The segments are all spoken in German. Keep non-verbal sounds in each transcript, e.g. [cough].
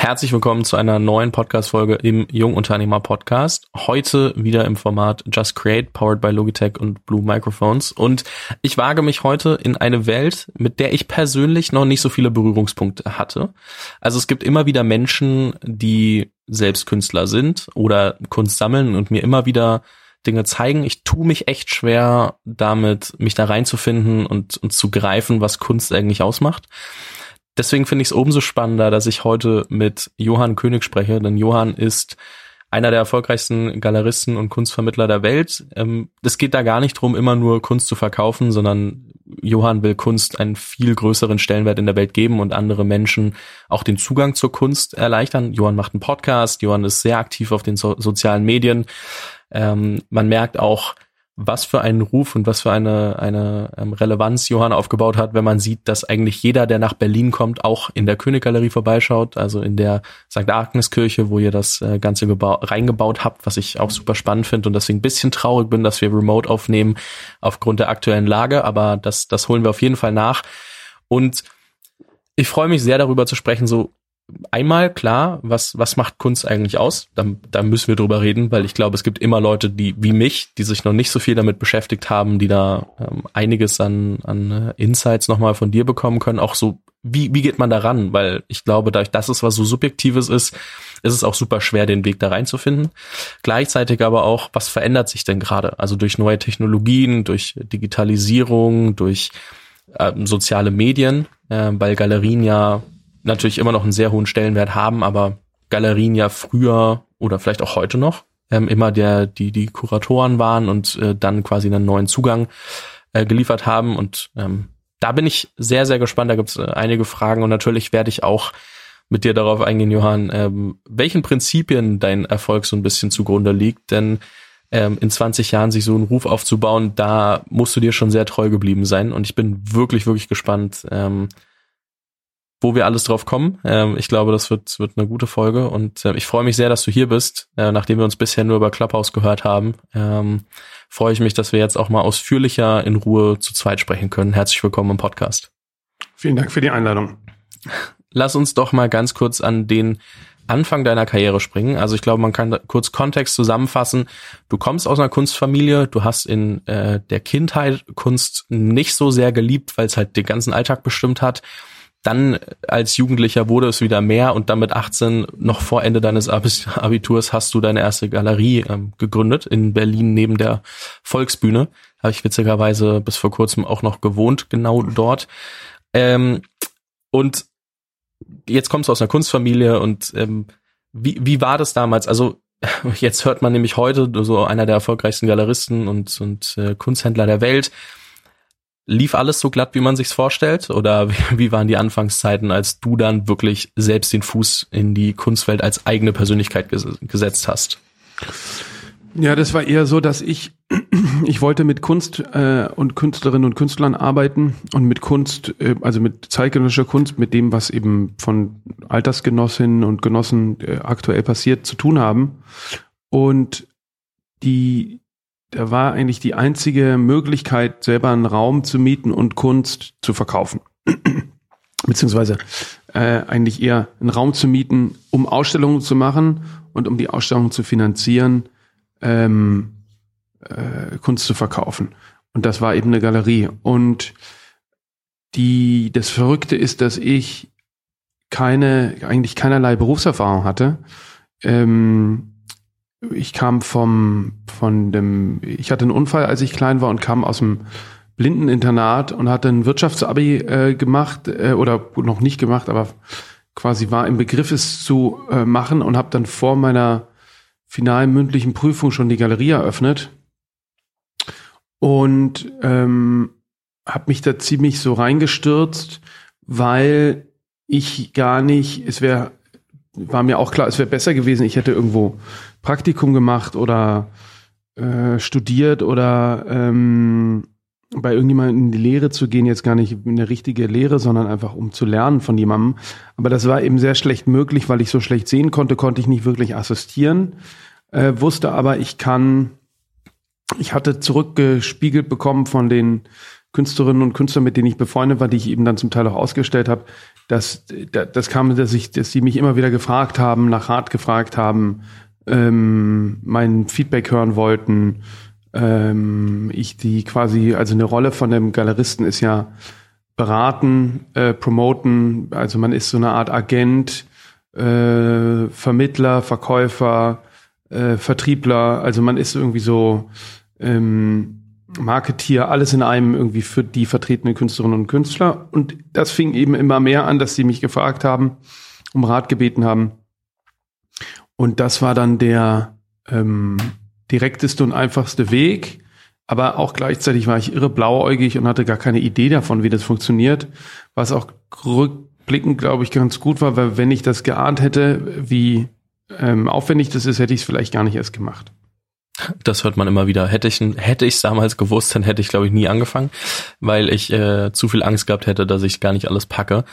Herzlich willkommen zu einer neuen Podcast-Folge im Jungunternehmer Podcast. Heute wieder im Format Just Create, powered by Logitech und Blue Microphones. Und ich wage mich heute in eine Welt, mit der ich persönlich noch nicht so viele Berührungspunkte hatte. Also es gibt immer wieder Menschen, die selbst Künstler sind oder Kunst sammeln und mir immer wieder Dinge zeigen. Ich tue mich echt schwer damit, mich da reinzufinden und, und zu greifen, was Kunst eigentlich ausmacht deswegen finde ich es umso spannender, dass ich heute mit Johann König spreche, denn Johann ist einer der erfolgreichsten Galeristen und Kunstvermittler der Welt. Ähm, es geht da gar nicht drum, immer nur Kunst zu verkaufen, sondern Johann will Kunst einen viel größeren Stellenwert in der Welt geben und andere Menschen auch den Zugang zur Kunst erleichtern. Johann macht einen Podcast, Johann ist sehr aktiv auf den so sozialen Medien. Ähm, man merkt auch, was für einen Ruf und was für eine, eine ähm, Relevanz Johann aufgebaut hat, wenn man sieht, dass eigentlich jeder, der nach Berlin kommt, auch in der Königgalerie vorbeischaut, also in der St. Agnes-Kirche, wo ihr das äh, Ganze reingebaut habt, was ich auch super spannend finde und deswegen ein bisschen traurig bin, dass wir remote aufnehmen aufgrund der aktuellen Lage, aber das, das holen wir auf jeden Fall nach. Und ich freue mich sehr darüber zu sprechen, so einmal klar, was, was macht Kunst eigentlich aus? Da, da müssen wir drüber reden, weil ich glaube, es gibt immer Leute, die wie mich, die sich noch nicht so viel damit beschäftigt haben, die da ähm, einiges an, an äh, Insights nochmal von dir bekommen können. Auch so, wie, wie geht man da ran? Weil ich glaube, dadurch, dass es was so Subjektives ist, ist es auch super schwer, den Weg da reinzufinden. Gleichzeitig aber auch, was verändert sich denn gerade? Also durch neue Technologien, durch Digitalisierung, durch ähm, soziale Medien, äh, weil Galerien ja natürlich immer noch einen sehr hohen Stellenwert haben, aber Galerien ja früher oder vielleicht auch heute noch ähm, immer der die die Kuratoren waren und äh, dann quasi einen neuen Zugang äh, geliefert haben und ähm, da bin ich sehr sehr gespannt. Da gibt es äh, einige Fragen und natürlich werde ich auch mit dir darauf eingehen, Johann, ähm, welchen Prinzipien dein Erfolg so ein bisschen zugrunde liegt, denn ähm, in 20 Jahren sich so einen Ruf aufzubauen, da musst du dir schon sehr treu geblieben sein und ich bin wirklich wirklich gespannt. Ähm, wo wir alles drauf kommen. Ähm, ich glaube, das wird, wird eine gute Folge und äh, ich freue mich sehr, dass du hier bist. Äh, nachdem wir uns bisher nur über Clubhouse gehört haben, ähm, freue ich mich, dass wir jetzt auch mal ausführlicher in Ruhe zu zweit sprechen können. Herzlich willkommen im Podcast. Vielen Dank für die Einladung. Lass uns doch mal ganz kurz an den Anfang deiner Karriere springen. Also ich glaube, man kann kurz Kontext zusammenfassen. Du kommst aus einer Kunstfamilie, du hast in äh, der Kindheit Kunst nicht so sehr geliebt, weil es halt den ganzen Alltag bestimmt hat dann als Jugendlicher wurde es wieder mehr und dann mit 18, noch vor Ende deines Abiturs, hast du deine erste Galerie ähm, gegründet in Berlin neben der Volksbühne. Habe ich witzigerweise bis vor kurzem auch noch gewohnt, genau dort. Ähm, und jetzt kommst du aus einer Kunstfamilie und ähm, wie, wie war das damals? Also [laughs] jetzt hört man nämlich heute so einer der erfolgreichsten Galeristen und, und äh, Kunsthändler der Welt Lief alles so glatt, wie man sich's vorstellt? Oder [laughs] wie waren die Anfangszeiten, als du dann wirklich selbst den Fuß in die Kunstwelt als eigene Persönlichkeit ges gesetzt hast? Ja, das war eher so, dass ich [clears throat] ich wollte mit Kunst äh, und Künstlerinnen und Künstlern arbeiten und mit Kunst, äh, also mit zeitgenössischer Kunst, mit dem, was eben von Altersgenossinnen und Genossen äh, aktuell passiert, zu tun haben. Und die da war eigentlich die einzige Möglichkeit, selber einen Raum zu mieten und Kunst zu verkaufen. [clears throat] Beziehungsweise äh, eigentlich eher einen Raum zu mieten, um Ausstellungen zu machen und um die Ausstellungen zu finanzieren, ähm, äh, Kunst zu verkaufen. Und das war eben eine Galerie. Und die, das Verrückte ist, dass ich keine, eigentlich keinerlei Berufserfahrung hatte. Ähm, ich kam vom, von dem, ich hatte einen Unfall, als ich klein war und kam aus dem Blindeninternat und hatte ein Wirtschaftsabi äh, gemacht äh, oder noch nicht gemacht, aber quasi war im Begriff es zu äh, machen und habe dann vor meiner finalen mündlichen Prüfung schon die Galerie eröffnet. Und ähm, habe mich da ziemlich so reingestürzt, weil ich gar nicht, es wäre war mir auch klar, es wäre besser gewesen, ich hätte irgendwo Praktikum gemacht oder äh, studiert oder ähm, bei irgendjemandem in die Lehre zu gehen, jetzt gar nicht in eine richtige Lehre, sondern einfach um zu lernen von jemandem. Aber das war eben sehr schlecht möglich, weil ich so schlecht sehen konnte, konnte ich nicht wirklich assistieren, äh, wusste aber, ich kann, ich hatte zurückgespiegelt bekommen von den Künstlerinnen und Künstlern, mit denen ich befreundet war, die ich eben dann zum Teil auch ausgestellt habe, dass das kam, dass ich, dass sie mich immer wieder gefragt haben, nach Rat gefragt haben, ähm, mein Feedback hören wollten. Ähm, ich die quasi, also eine Rolle von dem Galeristen ist ja beraten, äh, promoten, also man ist so eine Art Agent, äh, Vermittler, Verkäufer, äh, Vertriebler, also man ist irgendwie so ähm, Marketier, alles in einem irgendwie für die vertretenen Künstlerinnen und Künstler. Und das fing eben immer mehr an, dass sie mich gefragt haben, um Rat gebeten haben. Und das war dann der ähm, direkteste und einfachste Weg. Aber auch gleichzeitig war ich irre blauäugig und hatte gar keine Idee davon, wie das funktioniert. Was auch rückblickend, glaube ich, ganz gut war, weil wenn ich das geahnt hätte, wie ähm, aufwendig das ist, hätte ich es vielleicht gar nicht erst gemacht. Das hört man immer wieder. Hätte ich hätte ich damals gewusst, dann hätte ich glaube ich nie angefangen, weil ich äh, zu viel Angst gehabt hätte, dass ich gar nicht alles packe.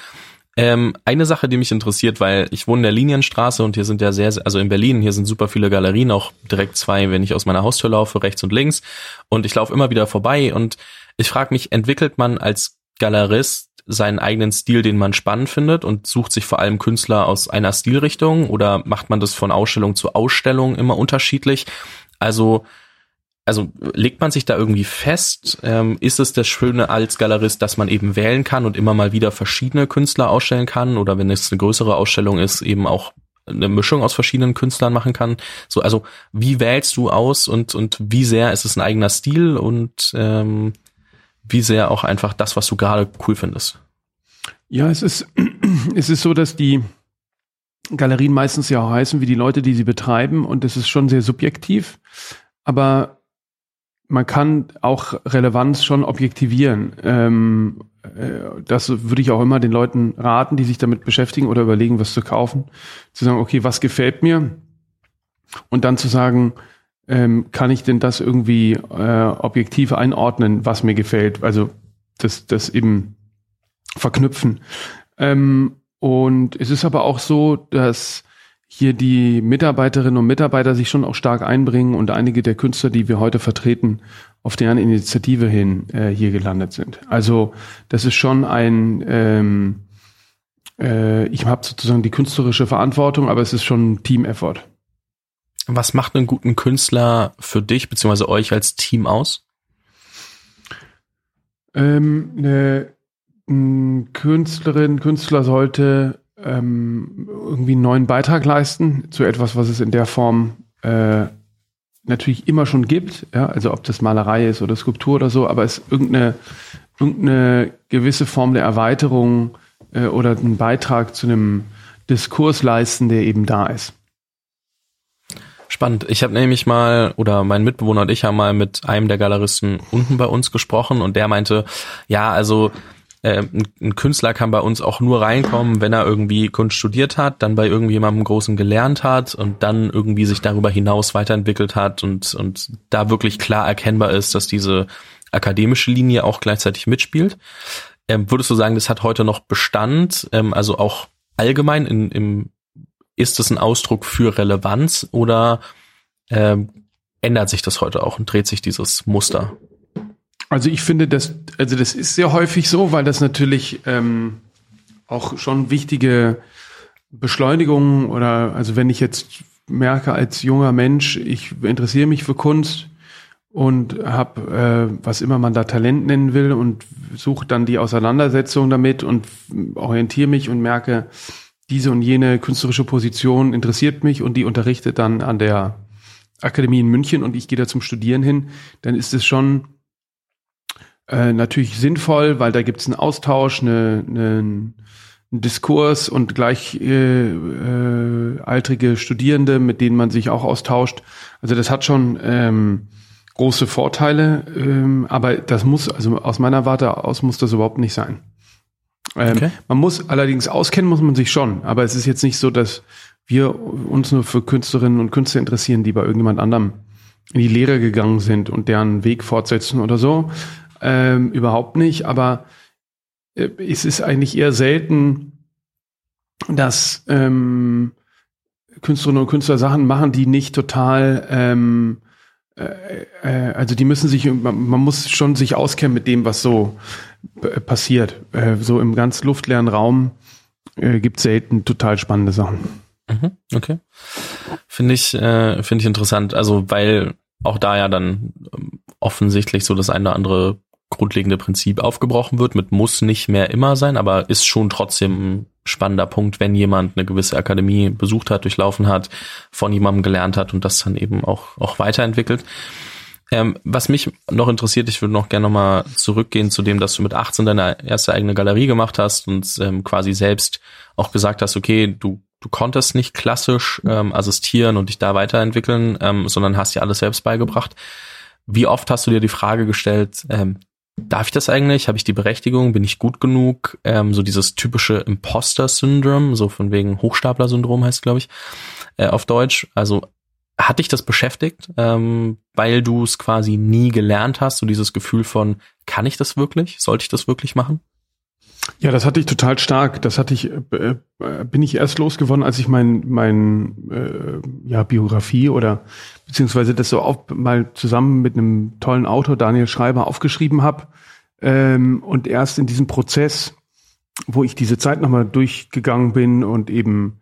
Ähm, eine Sache, die mich interessiert, weil ich wohne in der Linienstraße und hier sind ja sehr, also in Berlin, hier sind super viele Galerien, auch direkt zwei, wenn ich aus meiner Haustür laufe, rechts und links. Und ich laufe immer wieder vorbei und ich frage mich, entwickelt man als Galerist seinen eigenen Stil, den man spannend findet und sucht sich vor allem Künstler aus einer Stilrichtung oder macht man das von Ausstellung zu Ausstellung immer unterschiedlich? Also, also legt man sich da irgendwie fest? Ähm, ist es das Schöne als Galerist, dass man eben wählen kann und immer mal wieder verschiedene Künstler ausstellen kann? Oder wenn es eine größere Ausstellung ist, eben auch eine Mischung aus verschiedenen Künstlern machen kann. So, also wie wählst du aus und und wie sehr ist es ein eigener Stil und ähm, wie sehr auch einfach das, was du gerade cool findest? Ja, es ist [clears throat] es ist so, dass die Galerien meistens ja auch heißen wie die Leute, die sie betreiben und das ist schon sehr subjektiv, aber man kann auch Relevanz schon objektivieren. Ähm, äh, das würde ich auch immer den Leuten raten, die sich damit beschäftigen oder überlegen, was zu kaufen, zu sagen, okay, was gefällt mir? Und dann zu sagen, ähm, kann ich denn das irgendwie äh, objektiv einordnen, was mir gefällt? Also das, das eben verknüpfen. Ähm, und es ist aber auch so, dass hier die Mitarbeiterinnen und Mitarbeiter sich schon auch stark einbringen und einige der Künstler, die wir heute vertreten, auf deren Initiative hin äh, hier gelandet sind. Also das ist schon ein, ähm, äh, ich habe sozusagen die künstlerische Verantwortung, aber es ist schon ein Team-Effort. Was macht einen guten Künstler für dich bzw. euch als Team aus? Ähm, eine Künstlerin, Künstler sollte ähm, irgendwie einen neuen Beitrag leisten zu etwas, was es in der Form äh, natürlich immer schon gibt, ja, also ob das Malerei ist oder Skulptur oder so, aber es irgendeine, irgendeine gewisse Form der Erweiterung äh, oder einen Beitrag zu einem Diskurs leisten, der eben da ist. Spannend. Ich habe nämlich mal, oder mein Mitbewohner und ich haben mal mit einem der Galeristen unten bei uns gesprochen und der meinte, ja, also äh, ein, Künstler kann bei uns auch nur reinkommen, wenn er irgendwie Kunst studiert hat, dann bei irgendjemandem Großen gelernt hat und dann irgendwie sich darüber hinaus weiterentwickelt hat und, und da wirklich klar erkennbar ist, dass diese akademische Linie auch gleichzeitig mitspielt. Ähm, würdest du sagen, das hat heute noch Bestand, ähm, also auch allgemein in, im, ist es ein Ausdruck für Relevanz oder ähm, ändert sich das heute auch und dreht sich dieses Muster? Also ich finde, das, also das ist sehr häufig so, weil das natürlich ähm, auch schon wichtige Beschleunigungen oder also wenn ich jetzt merke als junger Mensch, ich interessiere mich für Kunst und habe, äh, was immer man da Talent nennen will und suche dann die Auseinandersetzung damit und orientiere mich und merke, diese und jene künstlerische Position interessiert mich und die unterrichtet dann an der Akademie in München und ich gehe da zum Studieren hin, dann ist es schon äh, natürlich sinnvoll, weil da gibt es einen Austausch, eine, eine, einen Diskurs und gleich äh, äh, Studierende, mit denen man sich auch austauscht. Also das hat schon ähm, große Vorteile, ähm, aber das muss, also aus meiner Warte aus muss das überhaupt nicht sein. Ähm, okay. Man muss allerdings auskennen, muss man sich schon, aber es ist jetzt nicht so, dass wir uns nur für Künstlerinnen und Künstler interessieren, die bei irgendjemand anderem in die Lehre gegangen sind und deren Weg fortsetzen oder so, ähm, überhaupt nicht, aber äh, es ist eigentlich eher selten, dass ähm, Künstlerinnen und Künstler Sachen machen, die nicht total, ähm, äh, äh, also die müssen sich, man, man, muss schon sich auskennen mit dem, was so äh, passiert. Äh, so im ganz luftleeren Raum äh, gibt selten total spannende Sachen. Mhm, okay. Finde ich, äh, finde ich interessant. Also, weil auch da ja dann ähm, offensichtlich so das eine oder andere grundlegende Prinzip aufgebrochen wird, mit muss nicht mehr immer sein, aber ist schon trotzdem ein spannender Punkt, wenn jemand eine gewisse Akademie besucht hat, durchlaufen hat, von jemandem gelernt hat und das dann eben auch, auch weiterentwickelt. Ähm, was mich noch interessiert, ich würde noch gerne nochmal zurückgehen zu dem, dass du mit 18 deine erste eigene Galerie gemacht hast und ähm, quasi selbst auch gesagt hast, okay, du, du konntest nicht klassisch ähm, assistieren und dich da weiterentwickeln, ähm, sondern hast dir alles selbst beigebracht. Wie oft hast du dir die Frage gestellt, ähm, darf ich das eigentlich? Habe ich die Berechtigung? Bin ich gut genug? Ähm, so dieses typische Imposter-Syndrom, so von wegen Hochstapler-Syndrom heißt, glaube ich, äh, auf Deutsch. Also hat dich das beschäftigt, ähm, weil du es quasi nie gelernt hast, so dieses Gefühl von, kann ich das wirklich? Sollte ich das wirklich machen? Ja, das hatte ich total stark. Das hatte ich, äh, äh, bin ich erst losgeworden, als ich mein, mein äh, ja, Biografie oder beziehungsweise das so auf, mal zusammen mit einem tollen Autor, Daniel Schreiber, aufgeschrieben habe. Ähm, und erst in diesem Prozess, wo ich diese Zeit nochmal durchgegangen bin und eben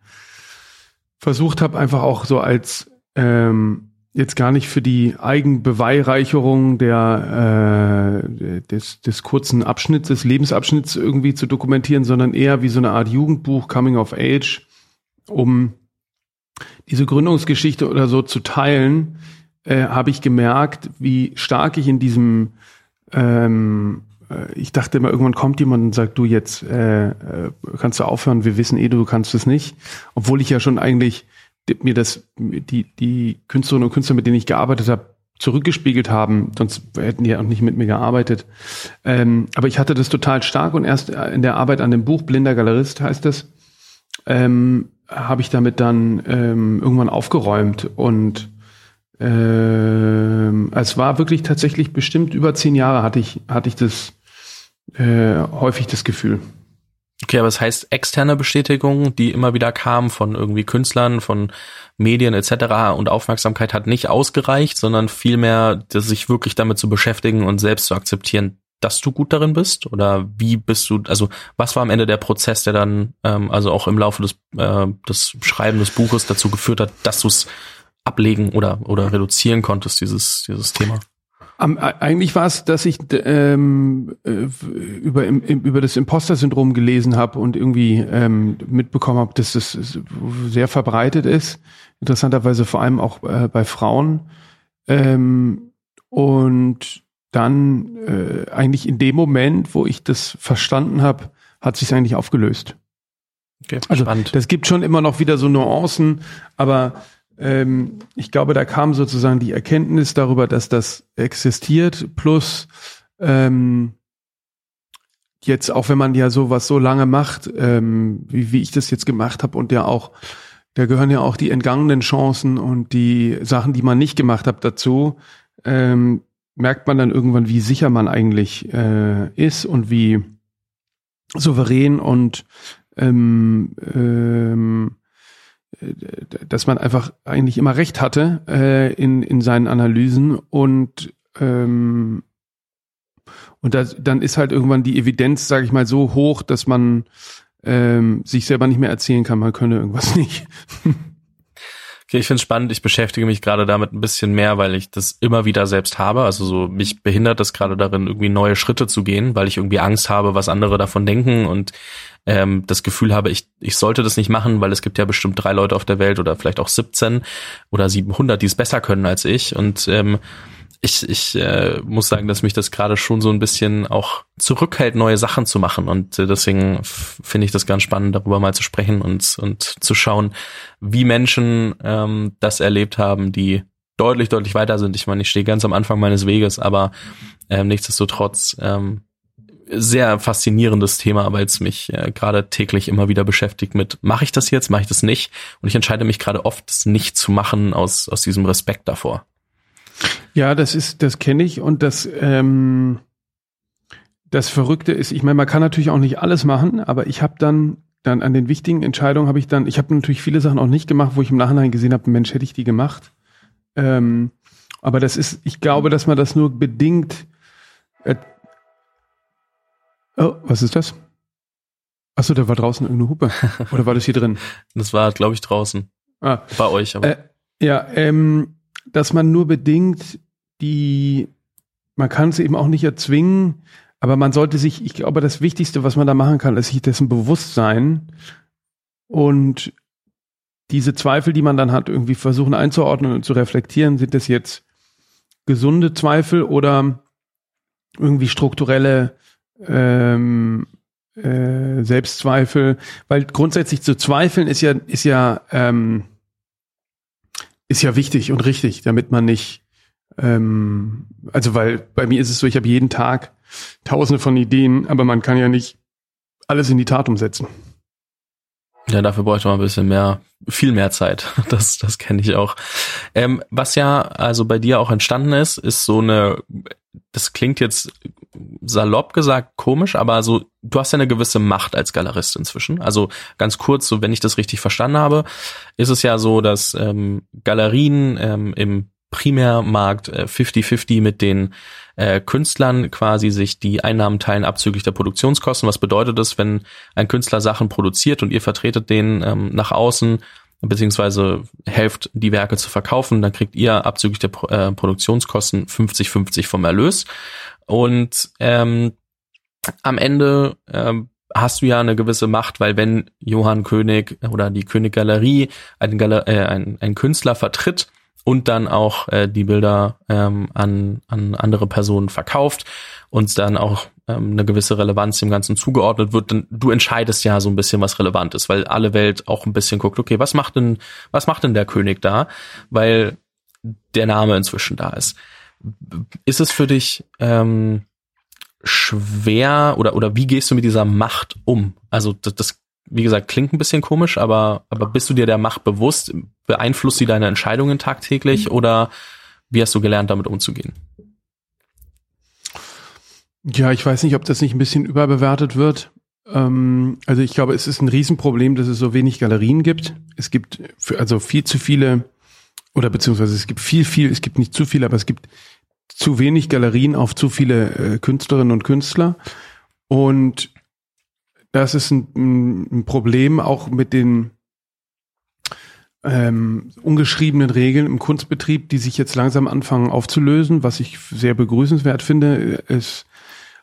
versucht habe, einfach auch so als ähm, jetzt gar nicht für die Eigenbeweihreicherung der, äh, des, des kurzen Abschnitts, des Lebensabschnitts irgendwie zu dokumentieren, sondern eher wie so eine Art Jugendbuch, Coming of Age, um diese Gründungsgeschichte oder so zu teilen, äh, habe ich gemerkt, wie stark ich in diesem ähm, äh, ich dachte immer, irgendwann kommt jemand und sagt, du jetzt äh, äh, kannst du aufhören, wir wissen eh, du kannst es nicht. Obwohl ich ja schon eigentlich mir das, die, die Künstlerinnen und Künstler, mit denen ich gearbeitet habe, zurückgespiegelt haben, sonst hätten die ja auch nicht mit mir gearbeitet. Ähm, aber ich hatte das total stark und erst in der Arbeit an dem Buch Blinder Galerist heißt das, ähm, habe ich damit dann ähm, irgendwann aufgeräumt und ähm, es war wirklich tatsächlich bestimmt über zehn Jahre hatte ich hatte ich das äh, häufig das Gefühl. Okay, aber es heißt externe Bestätigung, die immer wieder kam von irgendwie Künstlern, von Medien etc. und Aufmerksamkeit hat nicht ausgereicht, sondern vielmehr sich wirklich damit zu beschäftigen und selbst zu akzeptieren, dass du gut darin bist? Oder wie bist du, also was war am Ende der Prozess, der dann, ähm, also auch im Laufe des, äh, des Schreiben des Buches dazu geführt hat, dass du es ablegen oder, oder reduzieren konntest, dieses, dieses Thema? Um, eigentlich war es, dass ich ähm, äh, über, im, über das Imposter-Syndrom gelesen habe und irgendwie ähm, mitbekommen habe, dass es sehr verbreitet ist. Interessanterweise vor allem auch äh, bei Frauen. Ähm, und dann äh, eigentlich in dem Moment, wo ich das verstanden habe, hat sich eigentlich aufgelöst. Okay, also spannend. das gibt schon immer noch wieder so Nuancen, aber ähm, ich glaube, da kam sozusagen die Erkenntnis darüber, dass das existiert, plus ähm, jetzt auch wenn man ja sowas so lange macht, ähm, wie, wie ich das jetzt gemacht habe und ja auch, da gehören ja auch die entgangenen Chancen und die Sachen, die man nicht gemacht hat, dazu, ähm, merkt man dann irgendwann, wie sicher man eigentlich äh, ist und wie souverän und ähm, ähm, dass man einfach eigentlich immer recht hatte äh, in, in seinen Analysen und ähm, und das, dann ist halt irgendwann die Evidenz, sage ich mal, so hoch, dass man ähm, sich selber nicht mehr erzählen kann, man könne irgendwas [laughs] nicht. Okay, ich finde es spannend. Ich beschäftige mich gerade damit ein bisschen mehr, weil ich das immer wieder selbst habe. Also so mich behindert das gerade darin, irgendwie neue Schritte zu gehen, weil ich irgendwie Angst habe, was andere davon denken und ähm, das Gefühl habe, ich, ich sollte das nicht machen, weil es gibt ja bestimmt drei Leute auf der Welt oder vielleicht auch 17 oder 700, die es besser können als ich. Und ähm, ich, ich äh, muss sagen, dass mich das gerade schon so ein bisschen auch zurückhält, neue Sachen zu machen. Und äh, deswegen finde ich das ganz spannend, darüber mal zu sprechen und, und zu schauen, wie Menschen ähm, das erlebt haben, die deutlich, deutlich weiter sind. Ich meine, ich stehe ganz am Anfang meines Weges, aber ähm, nichtsdestotrotz ähm, sehr faszinierendes Thema, weil es mich äh, gerade täglich immer wieder beschäftigt mit, mache ich das jetzt, mache ich das nicht? Und ich entscheide mich gerade oft, es nicht zu machen aus, aus diesem Respekt davor. Ja, das ist, das kenne ich und das, ähm, das Verrückte ist, ich meine, man kann natürlich auch nicht alles machen, aber ich habe dann, dann an den wichtigen Entscheidungen habe ich dann, ich habe natürlich viele Sachen auch nicht gemacht, wo ich im Nachhinein gesehen habe, Mensch, hätte ich die gemacht. Ähm, aber das ist, ich glaube, dass man das nur bedingt. Äh, oh, was ist das? Achso, da war draußen irgendeine Hupe. Oder war das hier drin? [laughs] Das war, glaube ich, draußen. Ah. Bei euch, aber. Äh, ja, ähm, dass man nur bedingt die, man kann es eben auch nicht erzwingen, aber man sollte sich, ich glaube, das Wichtigste, was man da machen kann, ist sich dessen bewusst sein und diese Zweifel, die man dann hat, irgendwie versuchen einzuordnen und zu reflektieren. Sind das jetzt gesunde Zweifel oder irgendwie strukturelle ähm, äh, Selbstzweifel? Weil grundsätzlich zu zweifeln ist ja, ist ja, ähm, ist ja wichtig und richtig, damit man nicht, ähm, also weil bei mir ist es so, ich habe jeden Tag tausende von Ideen, aber man kann ja nicht alles in die Tat umsetzen. Ja, dafür bräuchte man ein bisschen mehr, viel mehr Zeit. [laughs] Das, das kenne ich auch. Ähm, was ja also bei dir auch entstanden ist, ist so eine, das klingt jetzt salopp gesagt komisch, aber so, du hast ja eine gewisse Macht als Galerist inzwischen. Also ganz kurz, so wenn ich das richtig verstanden habe, ist es ja so, dass ähm, Galerien ähm, im Primärmarkt 50-50 äh, mit den äh, Künstlern quasi sich die Einnahmen teilen abzüglich der Produktionskosten. Was bedeutet das, wenn ein Künstler Sachen produziert und ihr vertretet den ähm, nach außen, beziehungsweise helft die Werke zu verkaufen, dann kriegt ihr abzüglich der äh, Produktionskosten 50-50 vom Erlös. Und ähm, am Ende ähm, hast du ja eine gewisse Macht, weil wenn Johann König oder die König Galerie einen, Galer äh, einen, einen Künstler vertritt, und dann auch äh, die Bilder ähm, an, an andere Personen verkauft und dann auch ähm, eine gewisse Relevanz dem Ganzen zugeordnet wird, dann du entscheidest ja so ein bisschen, was relevant ist, weil alle Welt auch ein bisschen guckt, okay, was macht denn, was macht denn der König da? Weil der Name inzwischen da ist. Ist es für dich ähm, schwer oder oder wie gehst du mit dieser Macht um? Also das, das wie gesagt, klingt ein bisschen komisch, aber, aber bist du dir der Macht bewusst? Beeinflusst sie deine Entscheidungen tagtäglich oder wie hast du gelernt, damit umzugehen? Ja, ich weiß nicht, ob das nicht ein bisschen überbewertet wird. Ähm, also ich glaube, es ist ein Riesenproblem, dass es so wenig Galerien gibt. Es gibt also viel zu viele, oder beziehungsweise es gibt viel, viel, es gibt nicht zu viele, aber es gibt zu wenig Galerien auf zu viele äh, Künstlerinnen und Künstler. Und das ist ein, ein Problem auch mit den ähm, ungeschriebenen Regeln im Kunstbetrieb, die sich jetzt langsam anfangen aufzulösen, was ich sehr begrüßenswert finde, ist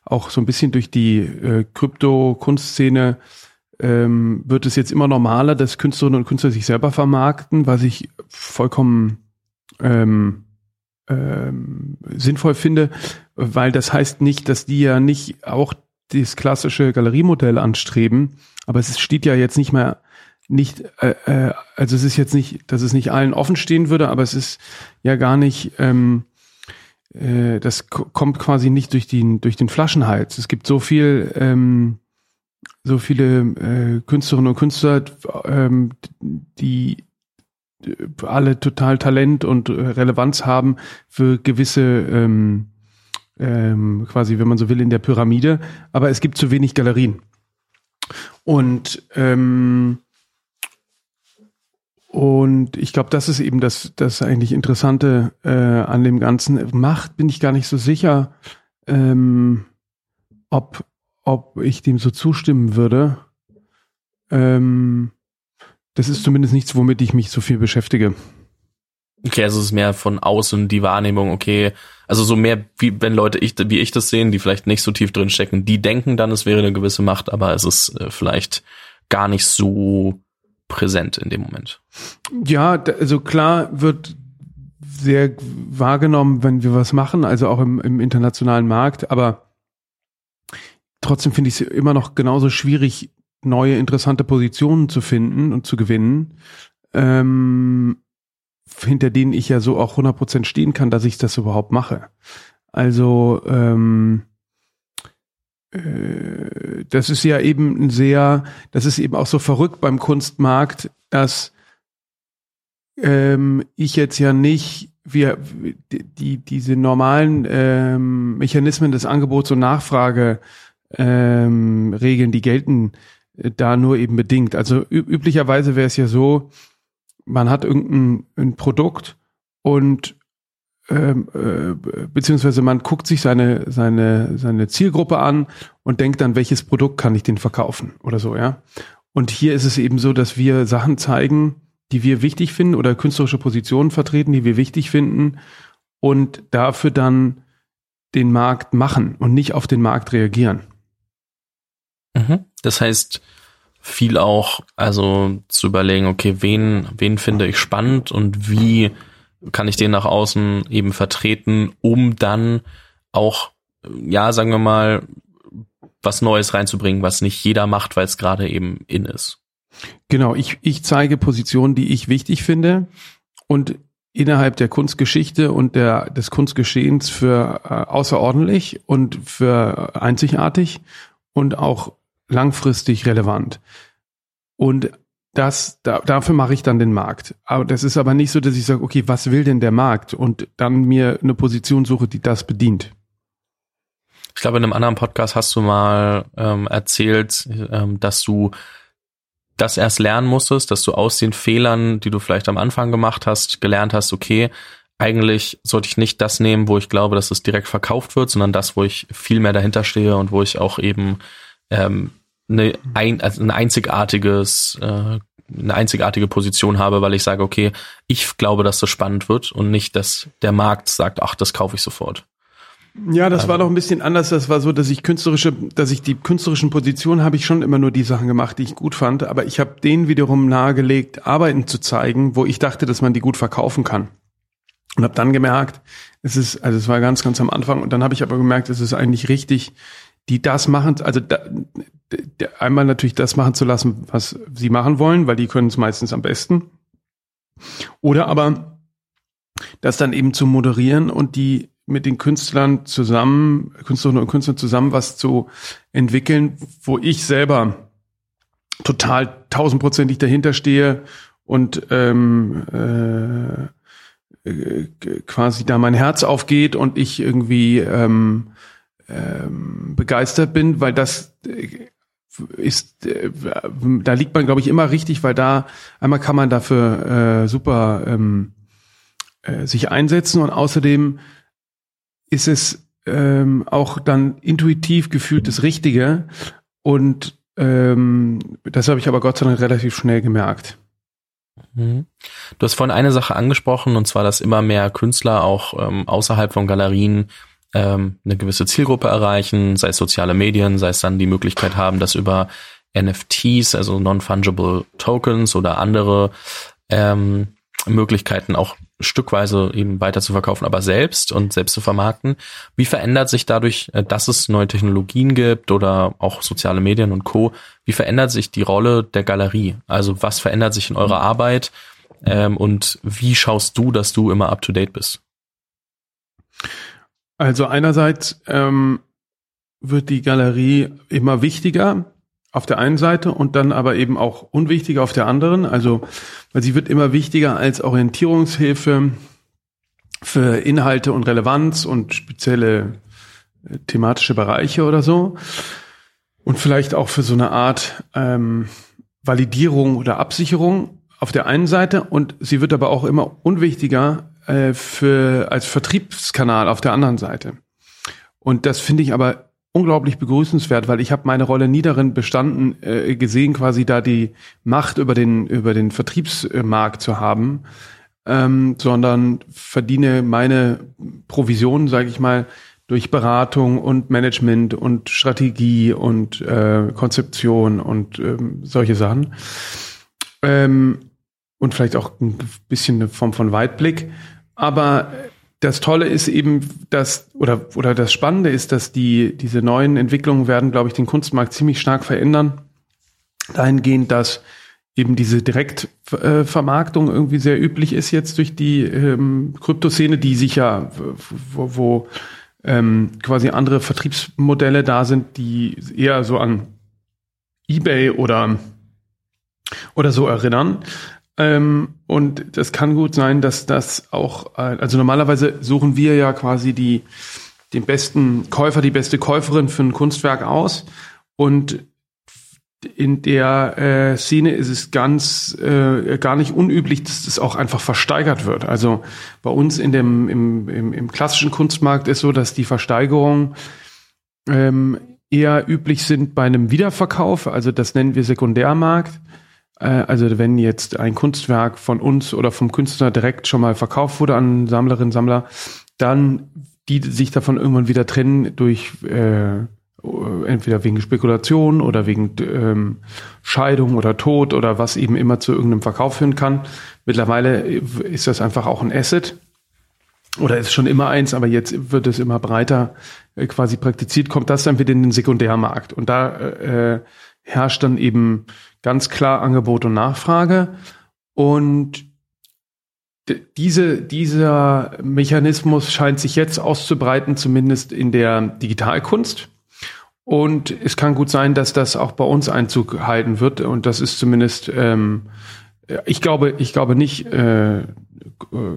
auch so ein bisschen durch die äh, Krypto-Kunstszene ähm, wird es jetzt immer normaler, dass Künstlerinnen und Künstler sich selber vermarkten, was ich vollkommen ähm, ähm, sinnvoll finde, weil das heißt nicht, dass die ja nicht auch das klassische Galeriemodell anstreben, aber es steht ja jetzt nicht mehr nicht, äh, äh, also es ist jetzt nicht, dass es nicht allen offen stehen würde, aber es ist ja gar nicht, ähm, äh, das kommt quasi nicht durch den durch den Flaschenhals. Es gibt so viel, ähm, so viele äh, Künstlerinnen und Künstler, ähm, die alle total Talent und Relevanz haben für gewisse ähm, ähm, quasi, wenn man so will, in der Pyramide, aber es gibt zu wenig Galerien. Und ähm, und ich glaube, das ist eben das, das eigentlich Interessante äh, an dem Ganzen. Macht bin ich gar nicht so sicher, ähm, ob, ob ich dem so zustimmen würde. Ähm, das ist zumindest nichts, womit ich mich so viel beschäftige. Okay, also es ist mehr von außen die Wahrnehmung, okay, also so mehr wie wenn Leute ich, wie ich das sehen, die vielleicht nicht so tief drin stecken, die denken dann, es wäre eine gewisse Macht, aber es ist äh, vielleicht gar nicht so präsent in dem Moment. Ja, also klar wird sehr wahrgenommen, wenn wir was machen, also auch im, im internationalen Markt, aber trotzdem finde ich es immer noch genauso schwierig, neue interessante Positionen zu finden und zu gewinnen. Ähm, hinter denen ich ja so auch 100% stehen kann, dass ich das überhaupt mache. Also ähm, äh, das ist ja eben sehr, das ist eben auch so verrückt beim Kunstmarkt, dass ähm, ich jetzt ja nicht wir die diese normalen ähm, Mechanismen des Angebots und Nachfrage ähm, Regeln, die gelten da nur eben bedingt. Also üblicherweise wäre es ja so, man hat irgendein ein Produkt und ähm, äh, beziehungsweise man guckt sich seine, seine, seine Zielgruppe an und denkt dann, welches Produkt kann ich denn verkaufen oder so, ja. Und hier ist es eben so, dass wir Sachen zeigen, die wir wichtig finden oder künstlerische Positionen vertreten, die wir wichtig finden und dafür dann den Markt machen und nicht auf den Markt reagieren. Mhm. Das heißt, viel auch, also zu überlegen, okay, wen, wen finde ich spannend und wie kann ich den nach außen eben vertreten, um dann auch, ja, sagen wir mal, was Neues reinzubringen, was nicht jeder macht, weil es gerade eben in ist. Genau, ich, ich zeige Positionen, die ich wichtig finde und innerhalb der Kunstgeschichte und der, des Kunstgeschehens für äh, außerordentlich und für einzigartig und auch langfristig relevant. Und das, da, dafür mache ich dann den Markt. Aber das ist aber nicht so, dass ich sage, okay, was will denn der Markt? Und dann mir eine Position suche, die das bedient. Ich glaube, in einem anderen Podcast hast du mal ähm, erzählt, ähm, dass du das erst lernen musstest, dass du aus den Fehlern, die du vielleicht am Anfang gemacht hast, gelernt hast, okay, eigentlich sollte ich nicht das nehmen, wo ich glaube, dass es direkt verkauft wird, sondern das, wo ich viel mehr dahinter stehe und wo ich auch eben ähm, eine, ein, also ein einzigartiges, äh, eine einzigartige Position habe, weil ich sage, okay, ich glaube, dass das spannend wird und nicht, dass der Markt sagt, ach, das kaufe ich sofort. Ja, das war doch ein bisschen anders. Das war so, dass ich künstlerische, dass ich die künstlerischen Positionen habe ich schon immer nur die Sachen gemacht, die ich gut fand. Aber ich habe denen wiederum nahegelegt, Arbeiten zu zeigen, wo ich dachte, dass man die gut verkaufen kann. Und habe dann gemerkt, es ist, also es war ganz, ganz am Anfang. Und dann habe ich aber gemerkt, es ist eigentlich richtig, die das machen, also da, einmal natürlich das machen zu lassen, was sie machen wollen, weil die können es meistens am besten. Oder aber das dann eben zu moderieren und die mit den Künstlern zusammen, Künstlerinnen und Künstlern zusammen was zu entwickeln, wo ich selber total tausendprozentig dahinter stehe und ähm, äh, quasi da mein Herz aufgeht und ich irgendwie ähm, ähm, begeistert bin, weil das äh, ist, äh, da liegt man, glaube ich, immer richtig, weil da einmal kann man dafür äh, super ähm, äh, sich einsetzen und außerdem ist es ähm, auch dann intuitiv gefühlt das Richtige und ähm, das habe ich aber Gott sei Dank relativ schnell gemerkt. Mhm. Du hast vorhin eine Sache angesprochen, und zwar, dass immer mehr Künstler auch ähm, außerhalb von Galerien ähm, eine gewisse Zielgruppe erreichen, sei es soziale Medien, sei es dann die Möglichkeit haben, das über NFTs, also Non-Fungible Tokens oder andere ähm, Möglichkeiten auch stückweise eben weiter zu verkaufen, aber selbst und selbst zu vermarkten. Wie verändert sich dadurch, äh, dass es neue Technologien gibt oder auch soziale Medien und Co. Wie verändert sich die Rolle der Galerie? Also was verändert sich in eurer Arbeit ähm, und wie schaust du, dass du immer up to date bist? Also einerseits ähm, wird die Galerie immer wichtiger auf der einen Seite und dann aber eben auch unwichtiger auf der anderen. Also, weil sie wird immer wichtiger als Orientierungshilfe für Inhalte und Relevanz und spezielle äh, thematische Bereiche oder so. Und vielleicht auch für so eine Art ähm, Validierung oder Absicherung auf der einen Seite. Und sie wird aber auch immer unwichtiger äh, für, als Vertriebskanal auf der anderen Seite. Und das finde ich aber unglaublich begrüßenswert, weil ich habe meine Rolle nie darin bestanden, äh, gesehen, quasi da die Macht über den, über den Vertriebsmarkt zu haben, ähm, sondern verdiene meine Provision, sage ich mal, durch Beratung und Management und Strategie und äh, Konzeption und ähm, solche Sachen. Ähm, und vielleicht auch ein bisschen eine Form von Weitblick. Aber das Tolle ist eben, dass, oder, oder das Spannende ist, dass die, diese neuen Entwicklungen werden, glaube ich, den Kunstmarkt ziemlich stark verändern. Dahingehend, dass eben diese Direktvermarktung irgendwie sehr üblich ist jetzt durch die ähm, Kryptoszene, die sich ja, wo, wo ähm, quasi andere Vertriebsmodelle da sind, die eher so an eBay oder oder so erinnern. Ähm, und das kann gut sein, dass das auch, äh, also normalerweise suchen wir ja quasi die, den besten Käufer, die beste Käuferin für ein Kunstwerk aus. Und in der äh, Szene ist es ganz äh, gar nicht unüblich, dass das auch einfach versteigert wird. Also bei uns in dem im, im, im klassischen Kunstmarkt ist so, dass die Versteigerungen ähm, eher üblich sind bei einem Wiederverkauf. Also das nennen wir Sekundärmarkt. Äh, also wenn jetzt ein Kunstwerk von uns oder vom Künstler direkt schon mal verkauft wurde an Sammlerinnen, Sammler, dann die sich davon irgendwann wieder trennen durch äh, entweder wegen Spekulation oder wegen ähm, Scheidung oder Tod oder was eben immer zu irgendeinem Verkauf führen kann. Mittlerweile ist das einfach auch ein Asset oder ist schon immer eins, aber jetzt wird es immer breiter äh, quasi praktiziert, kommt das dann wieder in den Sekundärmarkt. Und da äh, herrscht dann eben ganz klar Angebot und Nachfrage. Und diese, dieser Mechanismus scheint sich jetzt auszubreiten, zumindest in der Digitalkunst. Und es kann gut sein, dass das auch bei uns Einzug halten wird. Und das ist zumindest, ähm, ich glaube, ich glaube nicht äh,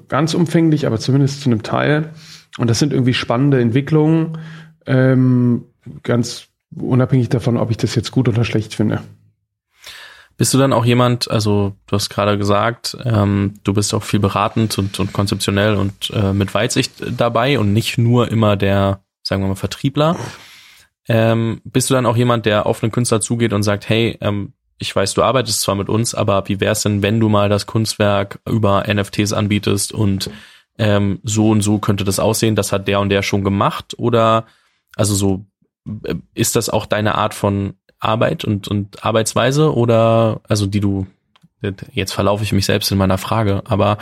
ganz umfänglich, aber zumindest zu einem Teil. Und das sind irgendwie spannende Entwicklungen, ähm, ganz unabhängig davon, ob ich das jetzt gut oder schlecht finde. Bist du dann auch jemand, also du hast gerade gesagt, ähm, du bist auch viel beratend und, und konzeptionell und äh, mit Weitsicht dabei und nicht nur immer der, sagen wir mal, Vertriebler. Ähm, bist du dann auch jemand, der auf einen Künstler zugeht und sagt, hey, ähm, ich weiß, du arbeitest zwar mit uns, aber wie wär's denn, wenn du mal das Kunstwerk über NFTs anbietest und ähm, so und so könnte das aussehen, das hat der und der schon gemacht? Oder also so ist das auch deine Art von Arbeit und, und Arbeitsweise oder also die du jetzt verlaufe ich mich selbst in meiner Frage, aber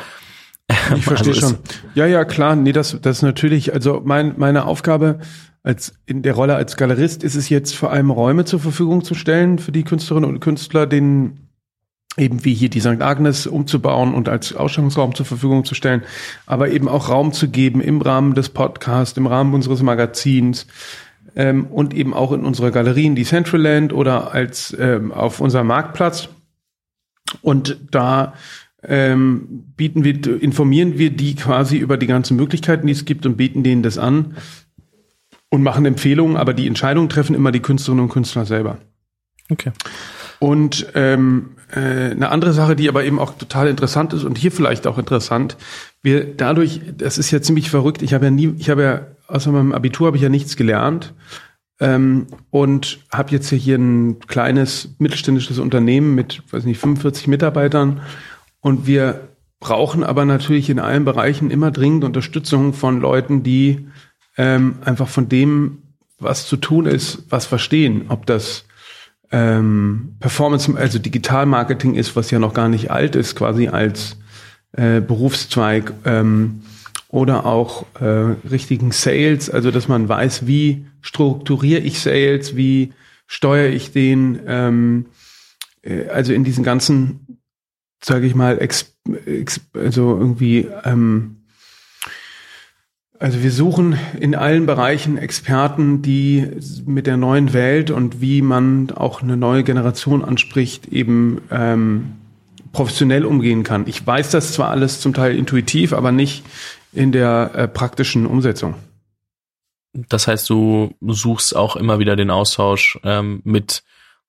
[laughs] ich verstehe also schon. Ja, ja, klar. Nee, das, das natürlich, also mein, meine Aufgabe als in der Rolle als Galerist ist es jetzt vor allem Räume zur Verfügung zu stellen für die Künstlerinnen und Künstler, den eben wie hier die St. Agnes umzubauen und als Ausstellungsraum zur Verfügung zu stellen, aber eben auch Raum zu geben im Rahmen des Podcasts, im Rahmen unseres Magazins ähm, und eben auch in unserer Galerien, die Centraland oder als ähm, auf unserem Marktplatz. Und da ähm, bieten wir, informieren wir die quasi über die ganzen Möglichkeiten, die es gibt und bieten denen das an, und machen Empfehlungen, aber die Entscheidungen treffen immer die Künstlerinnen und Künstler selber. Okay. Und ähm, äh, eine andere Sache, die aber eben auch total interessant ist und hier vielleicht auch interessant, wir dadurch, das ist ja ziemlich verrückt, ich habe ja nie, ich habe ja, außer meinem Abitur habe ich ja nichts gelernt ähm, und habe jetzt hier ein kleines mittelständisches Unternehmen mit, weiß nicht, 45 Mitarbeitern und wir brauchen aber natürlich in allen Bereichen immer dringend Unterstützung von Leuten, die ähm, einfach von dem, was zu tun ist, was verstehen. Ob das ähm, Performance, also Digital Marketing ist, was ja noch gar nicht alt ist, quasi als äh, Berufszweig ähm, oder auch äh, richtigen Sales, also dass man weiß, wie strukturiere ich Sales, wie steuere ich den, ähm, äh, also in diesen ganzen, sage ich mal, ex, ex, also irgendwie ähm, also wir suchen in allen Bereichen Experten, die mit der neuen Welt und wie man auch eine neue Generation anspricht, eben ähm, professionell umgehen kann. Ich weiß das zwar alles zum Teil intuitiv, aber nicht in der äh, praktischen Umsetzung. Das heißt, du suchst auch immer wieder den Austausch ähm, mit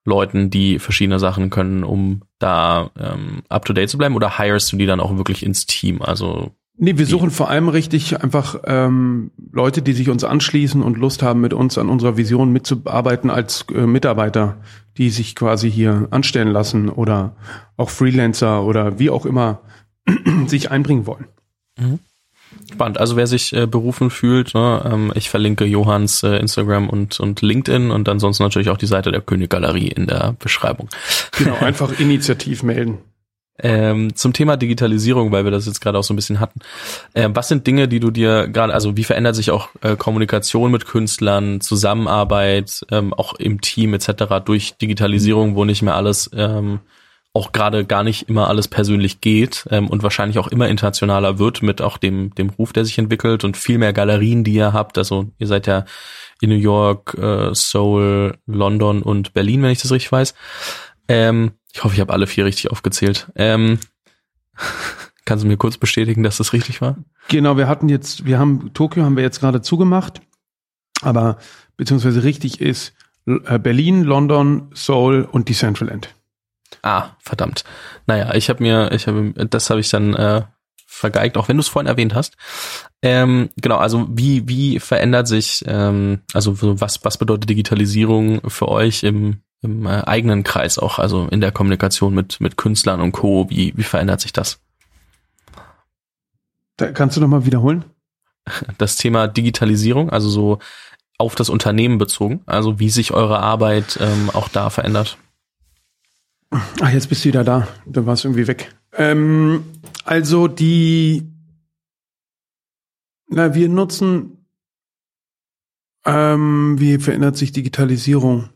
Leuten, die verschiedene Sachen können, um da ähm, up to date zu bleiben, oder hirest du die dann auch wirklich ins Team? Also Nee, wir suchen vor allem richtig einfach ähm, Leute, die sich uns anschließen und Lust haben, mit uns an unserer Vision mitzuarbeiten als äh, Mitarbeiter, die sich quasi hier anstellen lassen oder auch Freelancer oder wie auch immer [clears throat] sich einbringen wollen. Mhm. Spannend. Also wer sich äh, berufen fühlt, ne, ähm, ich verlinke Johanns äh, Instagram und, und LinkedIn und ansonsten natürlich auch die Seite der Königgalerie in der Beschreibung. Genau, [laughs] einfach initiativ melden. Ähm, zum Thema Digitalisierung, weil wir das jetzt gerade auch so ein bisschen hatten. Ähm, was sind Dinge, die du dir gerade, also wie verändert sich auch äh, Kommunikation mit Künstlern, Zusammenarbeit, ähm, auch im Team etc. durch Digitalisierung, wo nicht mehr alles, ähm, auch gerade gar nicht immer alles persönlich geht ähm, und wahrscheinlich auch immer internationaler wird mit auch dem, dem Ruf, der sich entwickelt und viel mehr Galerien, die ihr habt. Also ihr seid ja in New York, äh, Seoul, London und Berlin, wenn ich das richtig weiß. Ähm, ich hoffe, ich habe alle vier richtig aufgezählt. Ähm, [laughs] kannst du mir kurz bestätigen, dass das richtig war? Genau, wir hatten jetzt, wir haben Tokio haben wir jetzt gerade zugemacht, aber beziehungsweise richtig ist äh, Berlin, London, Seoul und Decentraland. Ah, verdammt. Naja, ich habe mir, ich habe, das habe ich dann äh, vergeigt, auch wenn du es vorhin erwähnt hast. Ähm, genau, also wie wie verändert sich, ähm, also was was bedeutet Digitalisierung für euch im im äh, eigenen Kreis auch, also in der Kommunikation mit mit Künstlern und Co. Wie wie verändert sich das? Da kannst du noch mal wiederholen? Das Thema Digitalisierung, also so auf das Unternehmen bezogen, also wie sich eure Arbeit ähm, auch da verändert. Ach, jetzt bist du wieder da. Du warst irgendwie weg. Ähm, also die, na, wir nutzen, ähm, wie verändert sich Digitalisierung?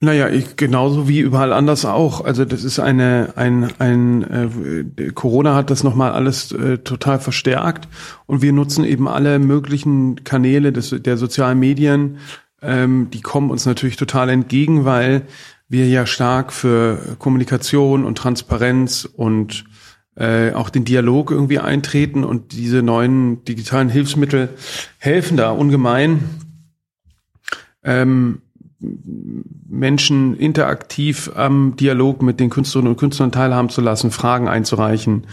Naja, ich, genauso wie überall anders auch. Also das ist eine, ein, ein äh, Corona hat das nochmal alles äh, total verstärkt und wir nutzen eben alle möglichen Kanäle des, der sozialen Medien, ähm, die kommen uns natürlich total entgegen, weil wir ja stark für Kommunikation und Transparenz und äh, auch den Dialog irgendwie eintreten und diese neuen digitalen Hilfsmittel helfen da ungemein. Ähm, Menschen interaktiv am Dialog mit den Künstlerinnen und Künstlern teilhaben zu lassen, Fragen einzureichen,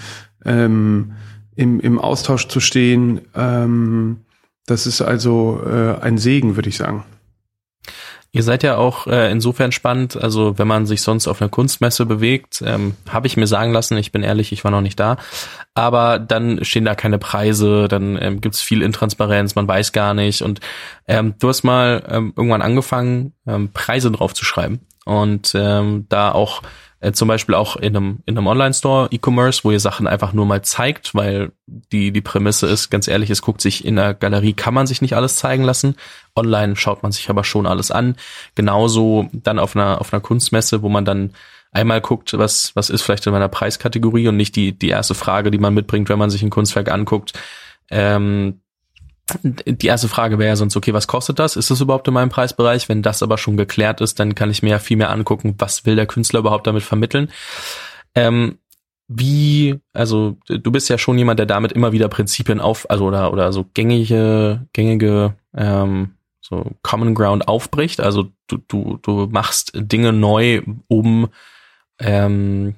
ähm, im, im Austausch zu stehen. Ähm, das ist also äh, ein Segen, würde ich sagen. Ihr seid ja auch äh, insofern spannend, also wenn man sich sonst auf einer Kunstmesse bewegt, ähm, habe ich mir sagen lassen, ich bin ehrlich, ich war noch nicht da, aber dann stehen da keine Preise, dann ähm, gibt es viel Intransparenz, man weiß gar nicht. Und ähm, du hast mal ähm, irgendwann angefangen, ähm, Preise drauf zu schreiben und ähm, da auch äh, zum Beispiel auch in einem, in einem Online-Store, E-Commerce, wo ihr Sachen einfach nur mal zeigt, weil die, die Prämisse ist, ganz ehrlich, es guckt sich in der Galerie, kann man sich nicht alles zeigen lassen. Online schaut man sich aber schon alles an. Genauso dann auf einer, auf einer Kunstmesse, wo man dann einmal guckt, was, was ist vielleicht in meiner Preiskategorie und nicht die, die erste Frage, die man mitbringt, wenn man sich ein Kunstwerk anguckt. Ähm, die erste Frage wäre ja sonst, okay, was kostet das? Ist das überhaupt in meinem Preisbereich? Wenn das aber schon geklärt ist, dann kann ich mir ja viel mehr angucken, was will der Künstler überhaupt damit vermitteln. Ähm, wie, also du bist ja schon jemand, der damit immer wieder Prinzipien auf, also oder, oder so gängige, gängige, ähm, so Common Ground aufbricht. Also du, du, du machst Dinge neu, um ähm,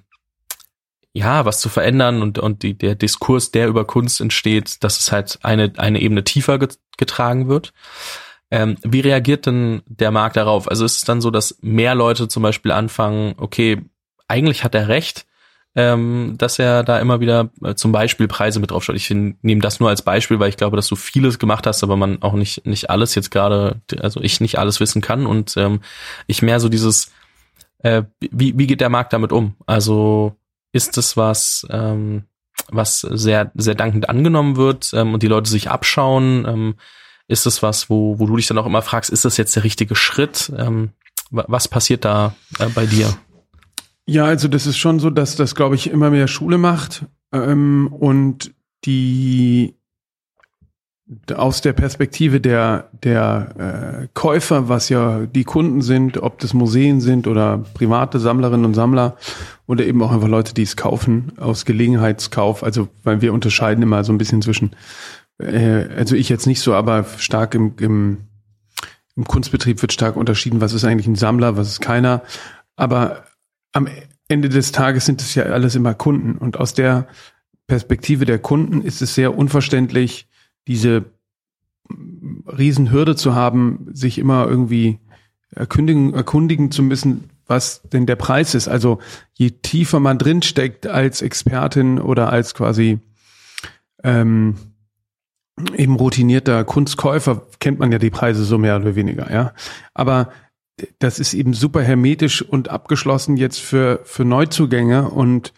ja, was zu verändern und, und die, der Diskurs, der über Kunst entsteht, dass es halt eine, eine Ebene tiefer getragen wird. Ähm, wie reagiert denn der Markt darauf? Also ist es dann so, dass mehr Leute zum Beispiel anfangen, okay, eigentlich hat er recht, ähm, dass er da immer wieder äh, zum Beispiel Preise mit draufschaut. Ich nehme das nur als Beispiel, weil ich glaube, dass du vieles gemacht hast, aber man auch nicht, nicht alles jetzt gerade, also ich nicht alles wissen kann und ähm, ich mehr so dieses, äh, wie, wie geht der Markt damit um? Also ist es was, ähm, was sehr, sehr dankend angenommen wird ähm, und die Leute sich abschauen? Ähm, ist es was, wo, wo du dich dann auch immer fragst, ist das jetzt der richtige Schritt? Ähm, was passiert da äh, bei dir? Ja, also das ist schon so, dass das, glaube ich, immer mehr Schule macht ähm, und die aus der Perspektive der, der äh, Käufer, was ja die Kunden sind, ob das Museen sind oder private Sammlerinnen und Sammler oder eben auch einfach Leute, die es kaufen aus Gelegenheitskauf. Also, weil wir unterscheiden immer so ein bisschen zwischen, äh, also ich jetzt nicht so, aber stark im, im, im Kunstbetrieb wird stark unterschieden, was ist eigentlich ein Sammler, was ist keiner. Aber am Ende des Tages sind es ja alles immer Kunden und aus der Perspektive der Kunden ist es sehr unverständlich, diese Riesenhürde zu haben, sich immer irgendwie erkundigen, erkundigen zu müssen, was denn der Preis ist. Also je tiefer man drinsteckt als Expertin oder als quasi ähm, eben routinierter Kunstkäufer, kennt man ja die Preise so mehr oder weniger, ja. Aber das ist eben super hermetisch und abgeschlossen jetzt für, für Neuzugänge und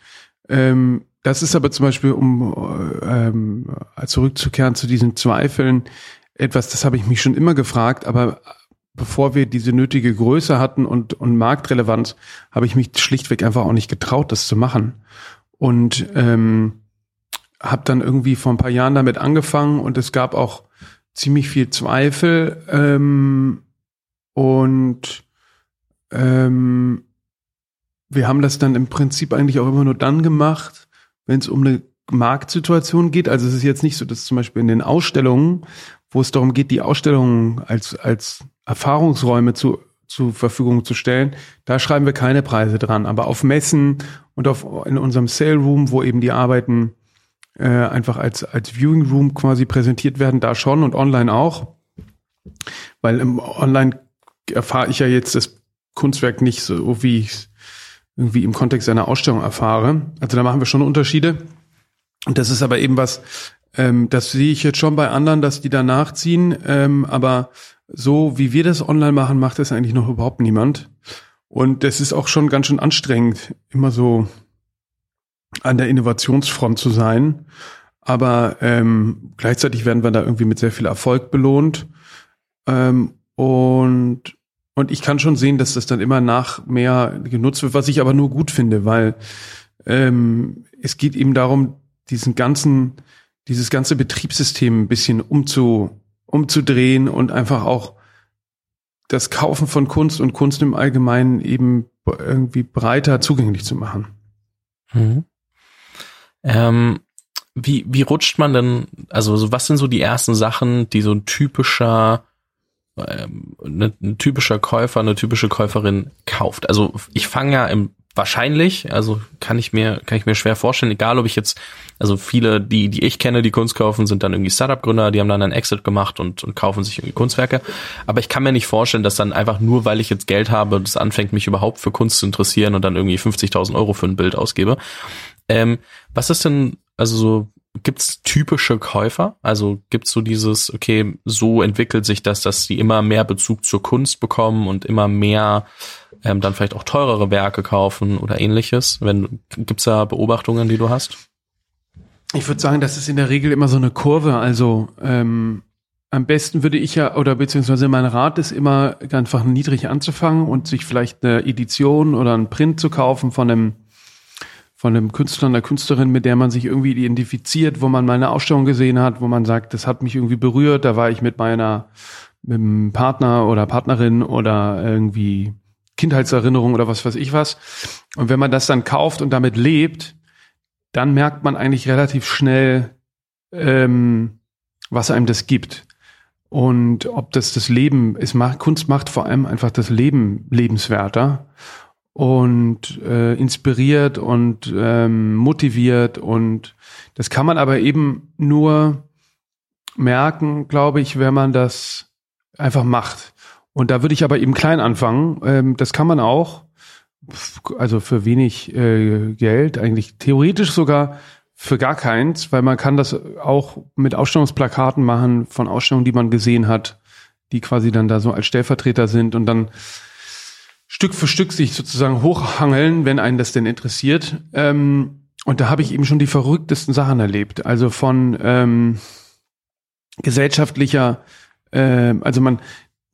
ähm, das ist aber zum Beispiel, um ähm, zurückzukehren zu diesen Zweifeln, etwas, das habe ich mich schon immer gefragt, aber bevor wir diese nötige Größe hatten und, und Marktrelevanz, habe ich mich schlichtweg einfach auch nicht getraut, das zu machen. Und ähm, habe dann irgendwie vor ein paar Jahren damit angefangen und es gab auch ziemlich viel Zweifel ähm, und ähm, wir haben das dann im Prinzip eigentlich auch immer nur dann gemacht, wenn es um eine Marktsituation geht. Also es ist jetzt nicht so, dass zum Beispiel in den Ausstellungen, wo es darum geht, die Ausstellungen als, als Erfahrungsräume zu, zur Verfügung zu stellen, da schreiben wir keine Preise dran. Aber auf Messen und auf, in unserem Sale Room, wo eben die Arbeiten äh, einfach als, als Viewing Room quasi präsentiert werden, da schon und online auch. Weil im Online erfahre ich ja jetzt das Kunstwerk nicht so, wie ich es irgendwie im Kontext einer Ausstellung erfahre. Also da machen wir schon Unterschiede. Und das ist aber eben was, ähm, das sehe ich jetzt schon bei anderen, dass die da nachziehen. Ähm, aber so wie wir das online machen, macht das eigentlich noch überhaupt niemand. Und das ist auch schon ganz schön anstrengend, immer so an der Innovationsfront zu sein. Aber ähm, gleichzeitig werden wir da irgendwie mit sehr viel Erfolg belohnt. Ähm, und, und ich kann schon sehen, dass das dann immer nach mehr genutzt wird, was ich aber nur gut finde, weil ähm, es geht eben darum, diesen ganzen, dieses ganze Betriebssystem ein bisschen umzu, umzudrehen und einfach auch das Kaufen von Kunst und Kunst im Allgemeinen eben irgendwie breiter zugänglich zu machen. Mhm. Ähm, wie, wie rutscht man denn, also was sind so die ersten Sachen, die so ein typischer ähm, eine, ein typischer Käufer, eine typische Käuferin kauft. Also ich fange ja im wahrscheinlich, also kann ich mir kann ich mir schwer vorstellen, egal ob ich jetzt also viele die die ich kenne, die Kunst kaufen, sind dann irgendwie Startup Gründer, die haben dann einen Exit gemacht und und kaufen sich irgendwie Kunstwerke, aber ich kann mir nicht vorstellen, dass dann einfach nur weil ich jetzt Geld habe, das anfängt mich überhaupt für Kunst zu interessieren und dann irgendwie 50.000 Euro für ein Bild ausgebe. Ähm, was ist denn also so gibt's typische Käufer? Also gibt's so dieses, okay, so entwickelt sich das, dass sie immer mehr Bezug zur Kunst bekommen und immer mehr ähm, dann vielleicht auch teurere Werke kaufen oder ähnliches? Wenn gibt's da Beobachtungen, die du hast? Ich würde sagen, das ist in der Regel immer so eine Kurve. Also ähm, am besten würde ich ja, oder beziehungsweise mein Rat ist immer, einfach niedrig anzufangen und sich vielleicht eine Edition oder einen Print zu kaufen von einem von einem Künstler, einer Künstlerin, mit der man sich irgendwie identifiziert, wo man mal eine Ausstellung gesehen hat, wo man sagt, das hat mich irgendwie berührt, da war ich mit meiner, mit einem Partner oder Partnerin oder irgendwie Kindheitserinnerung oder was weiß ich was. Und wenn man das dann kauft und damit lebt, dann merkt man eigentlich relativ schnell, ähm, was einem das gibt. Und ob das das Leben, es macht, Kunst macht vor allem einfach das Leben lebenswerter und äh, inspiriert und ähm, motiviert und das kann man aber eben nur merken, glaube ich, wenn man das einfach macht. Und da würde ich aber eben klein anfangen. Ähm, das kann man auch, also für wenig äh, Geld, eigentlich theoretisch sogar für gar keins, weil man kann das auch mit Ausstellungsplakaten machen von Ausstellungen, die man gesehen hat, die quasi dann da so als Stellvertreter sind und dann Stück für Stück sich sozusagen hochhangeln, wenn einen das denn interessiert. Ähm, und da habe ich eben schon die verrücktesten Sachen erlebt. Also von ähm, gesellschaftlicher, äh, also man,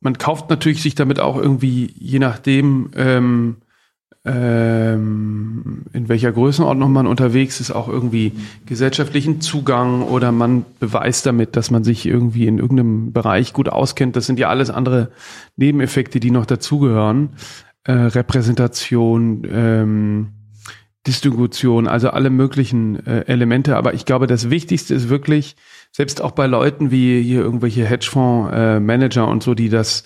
man kauft natürlich sich damit auch irgendwie, je nachdem, ähm, ähm, in welcher Größenordnung man unterwegs ist, auch irgendwie gesellschaftlichen Zugang oder man beweist damit, dass man sich irgendwie in irgendeinem Bereich gut auskennt. Das sind ja alles andere Nebeneffekte, die noch dazugehören äh, Repräsentation, ähm, Distribution, also alle möglichen äh, Elemente. Aber ich glaube, das Wichtigste ist wirklich, selbst auch bei Leuten wie hier irgendwelche Hedgefonds-Manager äh, und so, die das,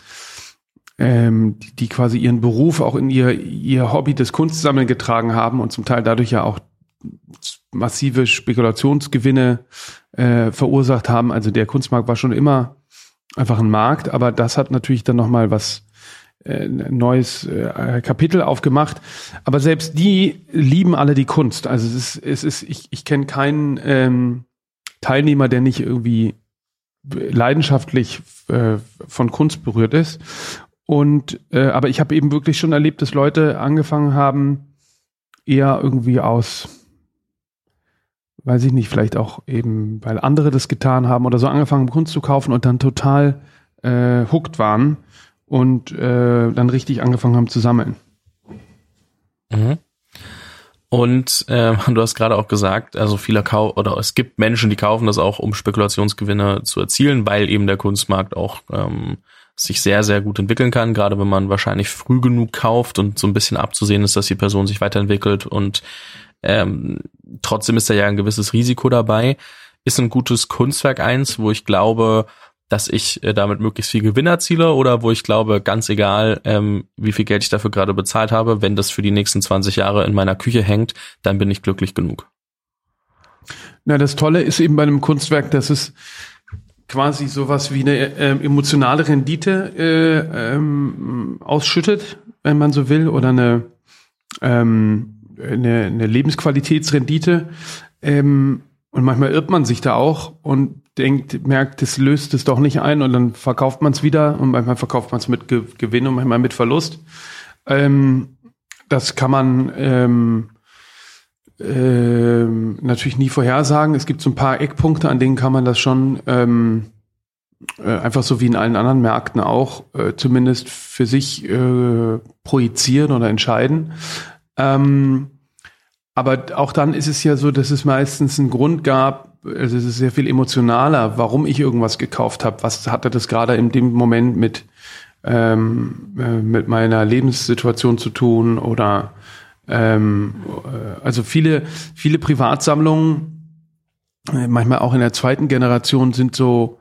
ähm, die, die quasi ihren Beruf auch in ihr, ihr Hobby des Kunstsammeln getragen haben und zum Teil dadurch ja auch massive Spekulationsgewinne äh, verursacht haben. Also der Kunstmarkt war schon immer einfach ein Markt, aber das hat natürlich dann nochmal was äh, neues äh, Kapitel aufgemacht. Aber selbst die lieben alle die Kunst. Also es ist, es ist ich, ich kenne keinen ähm, Teilnehmer, der nicht irgendwie leidenschaftlich äh, von Kunst berührt ist. Und äh, aber ich habe eben wirklich schon erlebt, dass Leute angefangen haben, eher irgendwie aus, weiß ich nicht, vielleicht auch eben, weil andere das getan haben oder so angefangen Kunst zu kaufen und dann total äh, hooked waren und äh, dann richtig angefangen haben zu sammeln. Mhm. Und äh, [laughs] du hast gerade auch gesagt, also viele Kau oder es gibt Menschen, die kaufen das auch, um Spekulationsgewinne zu erzielen, weil eben der Kunstmarkt auch ähm, sich sehr, sehr gut entwickeln kann, gerade wenn man wahrscheinlich früh genug kauft und so ein bisschen abzusehen ist, dass die Person sich weiterentwickelt und ähm, trotzdem ist da ja ein gewisses Risiko dabei. Ist ein gutes Kunstwerk eins, wo ich glaube, dass ich äh, damit möglichst viel Gewinn erziele oder wo ich glaube, ganz egal, ähm, wie viel Geld ich dafür gerade bezahlt habe, wenn das für die nächsten 20 Jahre in meiner Küche hängt, dann bin ich glücklich genug. Na, das Tolle ist eben bei einem Kunstwerk, dass es quasi sowas wie eine äh, emotionale Rendite äh, ähm, ausschüttet, wenn man so will, oder eine, ähm, eine, eine Lebensqualitätsrendite. Ähm, und manchmal irrt man sich da auch und denkt, merkt, das löst es doch nicht ein und dann verkauft man es wieder und manchmal verkauft man es mit Ge Gewinn und manchmal mit Verlust. Ähm, das kann man ähm, ähm, natürlich nie vorhersagen. Es gibt so ein paar Eckpunkte, an denen kann man das schon ähm, äh, einfach so wie in allen anderen Märkten auch äh, zumindest für sich äh, projizieren oder entscheiden. Ähm, aber auch dann ist es ja so, dass es meistens einen Grund gab, also es ist sehr viel emotionaler, warum ich irgendwas gekauft habe. Was hatte das gerade in dem Moment mit, ähm, äh, mit meiner Lebenssituation zu tun oder ähm, äh, also viele, viele Privatsammlungen, äh, manchmal auch in der zweiten Generation, sind so,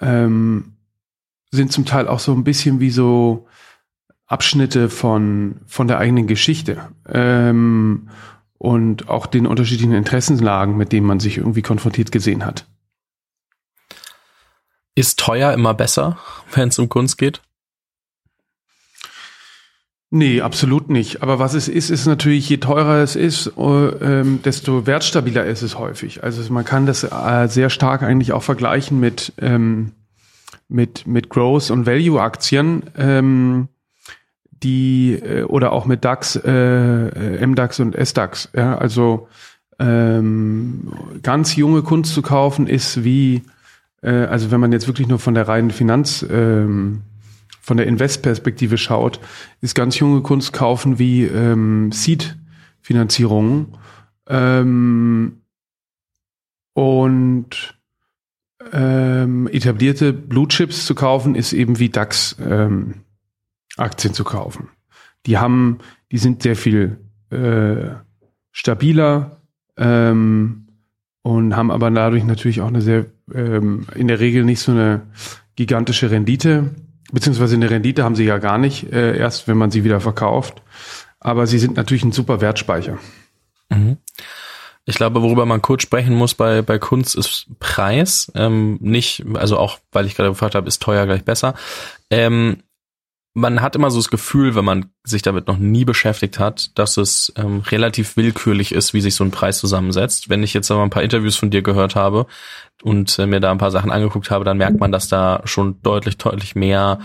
ähm, sind zum Teil auch so ein bisschen wie so Abschnitte von, von der eigenen Geschichte. Ähm, und auch den unterschiedlichen Interessenslagen, mit denen man sich irgendwie konfrontiert gesehen hat. Ist teuer immer besser, [laughs] wenn es um Kunst geht? Nee, absolut nicht. Aber was es ist, ist natürlich, je teurer es ist, äh, desto wertstabiler ist es häufig. Also man kann das äh, sehr stark eigentlich auch vergleichen mit, ähm, mit, mit Growth- und Value-Aktien, ähm, die äh, oder auch mit DAX, äh, MDAX und SDAX. Ja? Also ähm, ganz junge Kunst zu kaufen ist wie, äh, also wenn man jetzt wirklich nur von der reinen Finanz ähm, von der Investperspektive schaut, ist ganz junge Kunst kaufen wie ähm, Seed-Finanzierungen. Ähm, und ähm, etablierte Blue Chips zu kaufen, ist eben wie DAX-Aktien ähm, zu kaufen. Die haben, die sind sehr viel äh, stabiler ähm, und haben aber dadurch natürlich auch eine sehr, ähm, in der Regel nicht so eine gigantische Rendite beziehungsweise eine Rendite haben sie ja gar nicht, äh, erst wenn man sie wieder verkauft. Aber sie sind natürlich ein super Wertspeicher. Mhm. Ich glaube, worüber man kurz sprechen muss bei, bei Kunst ist Preis. Ähm, nicht, also auch, weil ich gerade gefragt habe, ist teuer gleich besser. Ähm, man hat immer so das Gefühl, wenn man sich damit noch nie beschäftigt hat, dass es ähm, relativ willkürlich ist, wie sich so ein Preis zusammensetzt. Wenn ich jetzt aber ein paar Interviews von dir gehört habe und äh, mir da ein paar Sachen angeguckt habe, dann merkt man, dass da schon deutlich, deutlich mehr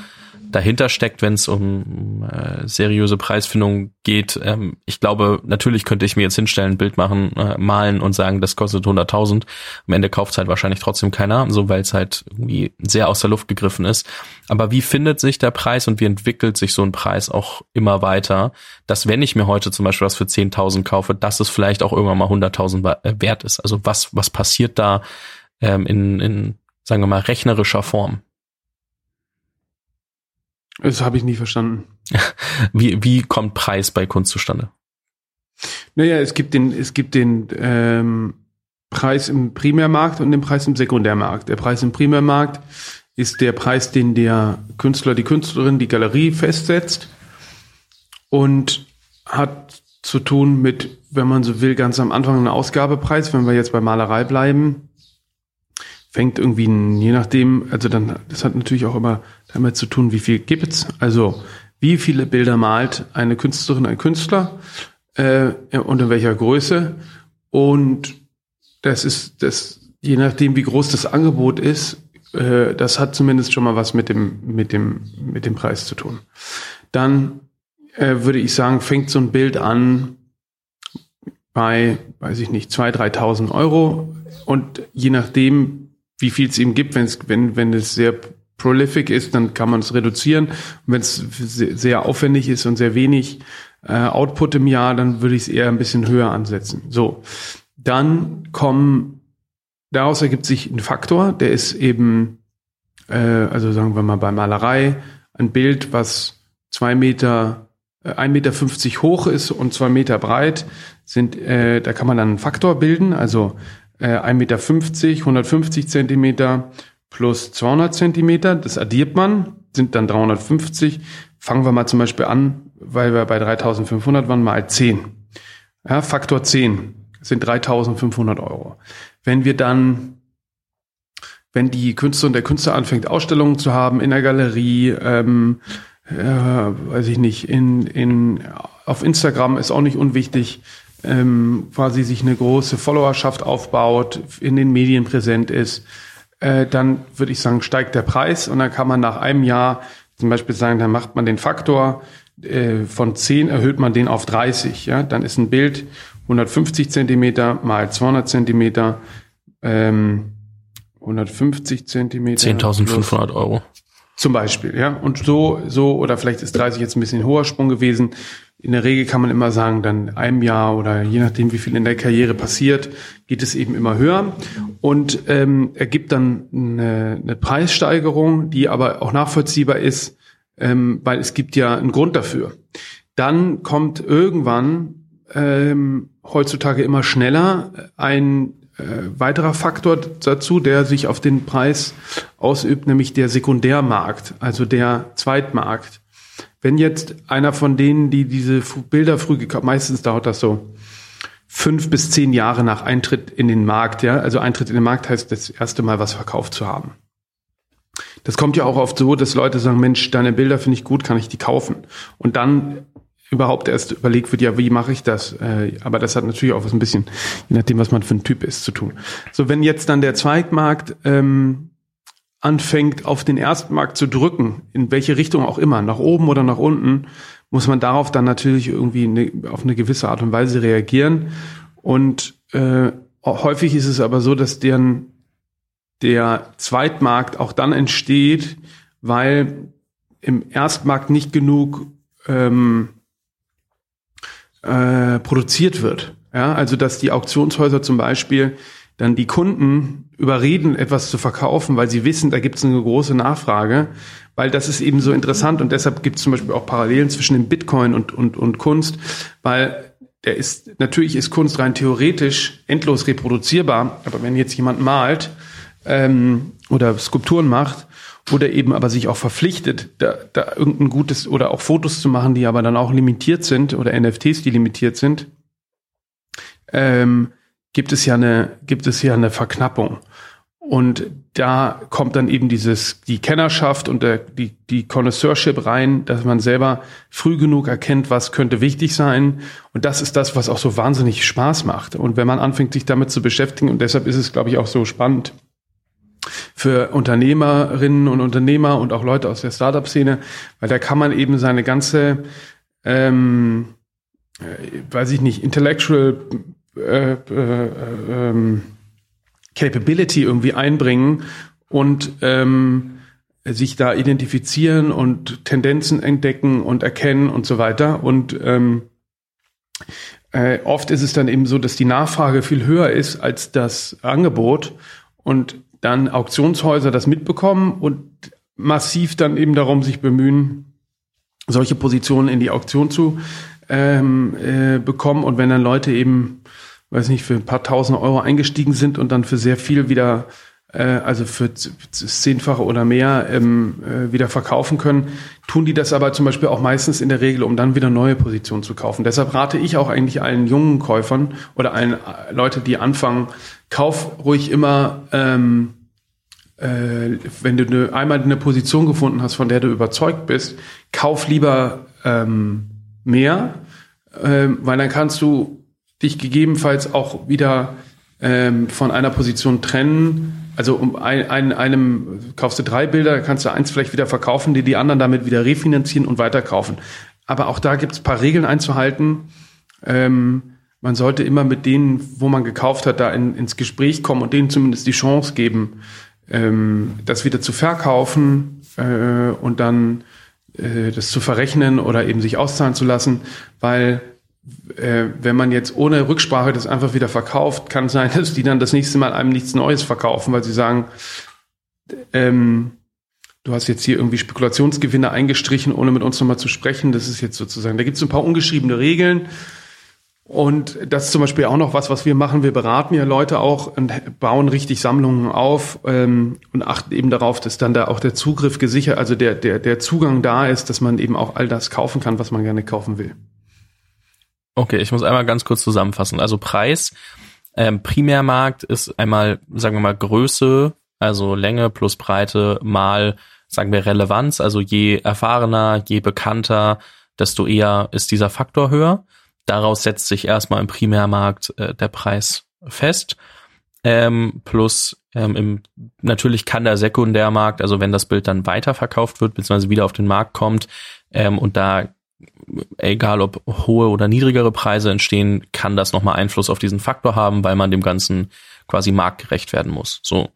dahinter steckt, wenn es um äh, seriöse Preisfindung geht. Ähm, ich glaube, natürlich könnte ich mir jetzt hinstellen, ein Bild machen, äh, malen und sagen, das kostet 100.000. Am Ende kauft halt wahrscheinlich trotzdem keiner, so weil es halt irgendwie sehr aus der Luft gegriffen ist. Aber wie findet sich der Preis und wie entwickelt sich so ein Preis auch immer weiter, dass wenn ich mir heute zum Beispiel was für 10.000 kaufe, dass es vielleicht auch irgendwann mal 100.000 äh, wert ist. Also was, was passiert da ähm, in, in, sagen wir mal, rechnerischer Form? Das habe ich nie verstanden. [laughs] Wie, wie kommt Preis bei Kunst zustande? Naja, es gibt den, es gibt den ähm, Preis im Primärmarkt und den Preis im Sekundärmarkt. Der Preis im Primärmarkt ist der Preis, den der Künstler, die Künstlerin, die Galerie festsetzt und hat zu tun mit, wenn man so will, ganz am Anfang einen Ausgabepreis, wenn wir jetzt bei Malerei bleiben, fängt irgendwie, je nachdem, also dann, das hat natürlich auch immer damit zu tun, wie viel gibt's. Also wie viele Bilder malt eine Künstlerin, ein Künstler äh, und in welcher Größe. Und das ist das, je nachdem, wie groß das Angebot ist, äh, das hat zumindest schon mal was mit dem, mit dem, mit dem Preis zu tun. Dann äh, würde ich sagen, fängt so ein Bild an bei, weiß ich nicht, 2.000, 3.000 Euro. Und je nachdem, wie viel es ihm gibt. Wenn's, wenn, wenn es sehr prolific ist, dann kann man es reduzieren. Wenn es sehr aufwendig ist und sehr wenig äh, Output im Jahr, dann würde ich es eher ein bisschen höher ansetzen. So, dann kommen, daraus ergibt sich ein Faktor, der ist eben, äh, also sagen wir mal bei Malerei, ein Bild, was zwei Meter, äh, 1,50 Meter hoch ist und zwei Meter breit, sind, äh, da kann man dann einen Faktor bilden, also äh, 1,50 Meter, 150 Zentimeter plus 200 Zentimeter. Das addiert man, sind dann 350. Fangen wir mal zum Beispiel an, weil wir bei 3500 waren, mal 10. Ja, Faktor 10 sind 3500 Euro. Wenn wir dann wenn die Künstlerin der Künstler anfängt, Ausstellungen zu haben in der Galerie, ähm, äh, weiß ich nicht, in, in, auf Instagram ist auch nicht unwichtig, ähm, quasi sich eine große Followerschaft aufbaut, in den Medien präsent ist, äh, dann würde ich sagen, steigt der Preis und dann kann man nach einem Jahr zum Beispiel sagen, dann macht man den Faktor äh, von 10, erhöht man den auf 30. Ja? Dann ist ein Bild 150 Zentimeter mal 200 Zentimeter, ähm, 150 Zentimeter. 10.500 Euro. Zum Beispiel, ja. Und so, so, oder vielleicht ist 30 jetzt ein bisschen hoher Sprung gewesen. In der Regel kann man immer sagen, dann einem Jahr oder je nachdem, wie viel in der Karriere passiert, geht es eben immer höher und ähm, ergibt dann eine, eine Preissteigerung, die aber auch nachvollziehbar ist, ähm, weil es gibt ja einen Grund dafür. Dann kommt irgendwann ähm, heutzutage immer schneller ein weiterer Faktor dazu, der sich auf den Preis ausübt, nämlich der Sekundärmarkt, also der Zweitmarkt. Wenn jetzt einer von denen, die diese Bilder früh gekauft, meistens dauert das so fünf bis zehn Jahre nach Eintritt in den Markt, ja, also Eintritt in den Markt heißt das erste Mal was verkauft zu haben. Das kommt ja auch oft so, dass Leute sagen, Mensch, deine Bilder finde ich gut, kann ich die kaufen? Und dann überhaupt erst überlegt wird, ja, wie mache ich das? Äh, aber das hat natürlich auch was ein bisschen, je nachdem, was man für ein Typ ist, zu tun. So, wenn jetzt dann der Zweitmarkt ähm, anfängt, auf den Erstmarkt zu drücken, in welche Richtung auch immer, nach oben oder nach unten, muss man darauf dann natürlich irgendwie ne, auf eine gewisse Art und Weise reagieren. Und äh, häufig ist es aber so, dass deren der Zweitmarkt auch dann entsteht, weil im Erstmarkt nicht genug ähm, äh, produziert wird. Ja, also dass die Auktionshäuser zum Beispiel dann die Kunden überreden, etwas zu verkaufen, weil sie wissen, da gibt es eine große Nachfrage, weil das ist eben so interessant und deshalb gibt es zum Beispiel auch Parallelen zwischen dem Bitcoin und, und, und Kunst, weil der ist, natürlich ist Kunst rein theoretisch endlos reproduzierbar, aber wenn jetzt jemand malt ähm, oder Skulpturen macht, oder eben aber sich auch verpflichtet, da, da irgendein gutes oder auch Fotos zu machen, die aber dann auch limitiert sind oder NFTs, die limitiert sind, ähm, gibt es ja eine, gibt es ja eine Verknappung. Und da kommt dann eben dieses, die Kennerschaft und der, die, die Connoisseurship rein, dass man selber früh genug erkennt, was könnte wichtig sein. Und das ist das, was auch so wahnsinnig Spaß macht. Und wenn man anfängt, sich damit zu beschäftigen, und deshalb ist es, glaube ich, auch so spannend, für Unternehmerinnen und Unternehmer und auch Leute aus der Startup-Szene, weil da kann man eben seine ganze, ähm, äh, weiß ich nicht, intellectual äh, äh, ähm, Capability irgendwie einbringen und ähm, sich da identifizieren und Tendenzen entdecken und erkennen und so weiter. Und ähm, äh, oft ist es dann eben so, dass die Nachfrage viel höher ist als das Angebot. Und dann Auktionshäuser das mitbekommen und massiv dann eben darum sich bemühen, solche Positionen in die Auktion zu ähm, äh, bekommen. Und wenn dann Leute eben, weiß nicht, für ein paar tausend Euro eingestiegen sind und dann für sehr viel wieder, also für zehnfache oder mehr ähm, äh, wieder verkaufen können, tun die das aber zum Beispiel auch meistens in der Regel, um dann wieder neue Positionen zu kaufen. Deshalb rate ich auch eigentlich allen jungen Käufern oder allen äh, Leute, die anfangen, kauf ruhig immer, ähm, äh, wenn du ne, einmal eine Position gefunden hast, von der du überzeugt bist, kauf lieber ähm, mehr, ähm, weil dann kannst du dich gegebenenfalls auch wieder ähm, von einer Position trennen. Also um ein, ein, einem kaufst du drei Bilder, kannst du eins vielleicht wieder verkaufen, die die anderen damit wieder refinanzieren und weiterkaufen. Aber auch da gibt es paar Regeln einzuhalten. Ähm, man sollte immer mit denen, wo man gekauft hat, da in, ins Gespräch kommen und denen zumindest die Chance geben, ähm, das wieder zu verkaufen äh, und dann äh, das zu verrechnen oder eben sich auszahlen zu lassen, weil äh, wenn man jetzt ohne Rücksprache das einfach wieder verkauft, kann sein, [laughs] dass die dann das nächste Mal einem nichts Neues verkaufen, weil sie sagen, ähm, du hast jetzt hier irgendwie Spekulationsgewinne eingestrichen, ohne mit uns nochmal zu sprechen. Das ist jetzt sozusagen, da gibt es ein paar ungeschriebene Regeln Und das ist zum Beispiel auch noch was, was wir machen. Wir beraten ja Leute auch und bauen richtig Sammlungen auf ähm, und achten eben darauf, dass dann da auch der Zugriff gesichert, also der, der, der Zugang da ist, dass man eben auch all das kaufen kann, was man gerne kaufen will. Okay, ich muss einmal ganz kurz zusammenfassen. Also Preis, ähm, Primärmarkt ist einmal, sagen wir mal, Größe, also Länge plus Breite mal, sagen wir, Relevanz. Also je erfahrener, je bekannter, desto eher ist dieser Faktor höher. Daraus setzt sich erstmal im Primärmarkt äh, der Preis fest. Ähm, plus ähm, im, natürlich kann der Sekundärmarkt, also wenn das Bild dann weiterverkauft wird, beziehungsweise wieder auf den Markt kommt, ähm, und da egal ob hohe oder niedrigere Preise entstehen, kann das nochmal Einfluss auf diesen Faktor haben, weil man dem Ganzen quasi marktgerecht werden muss. So.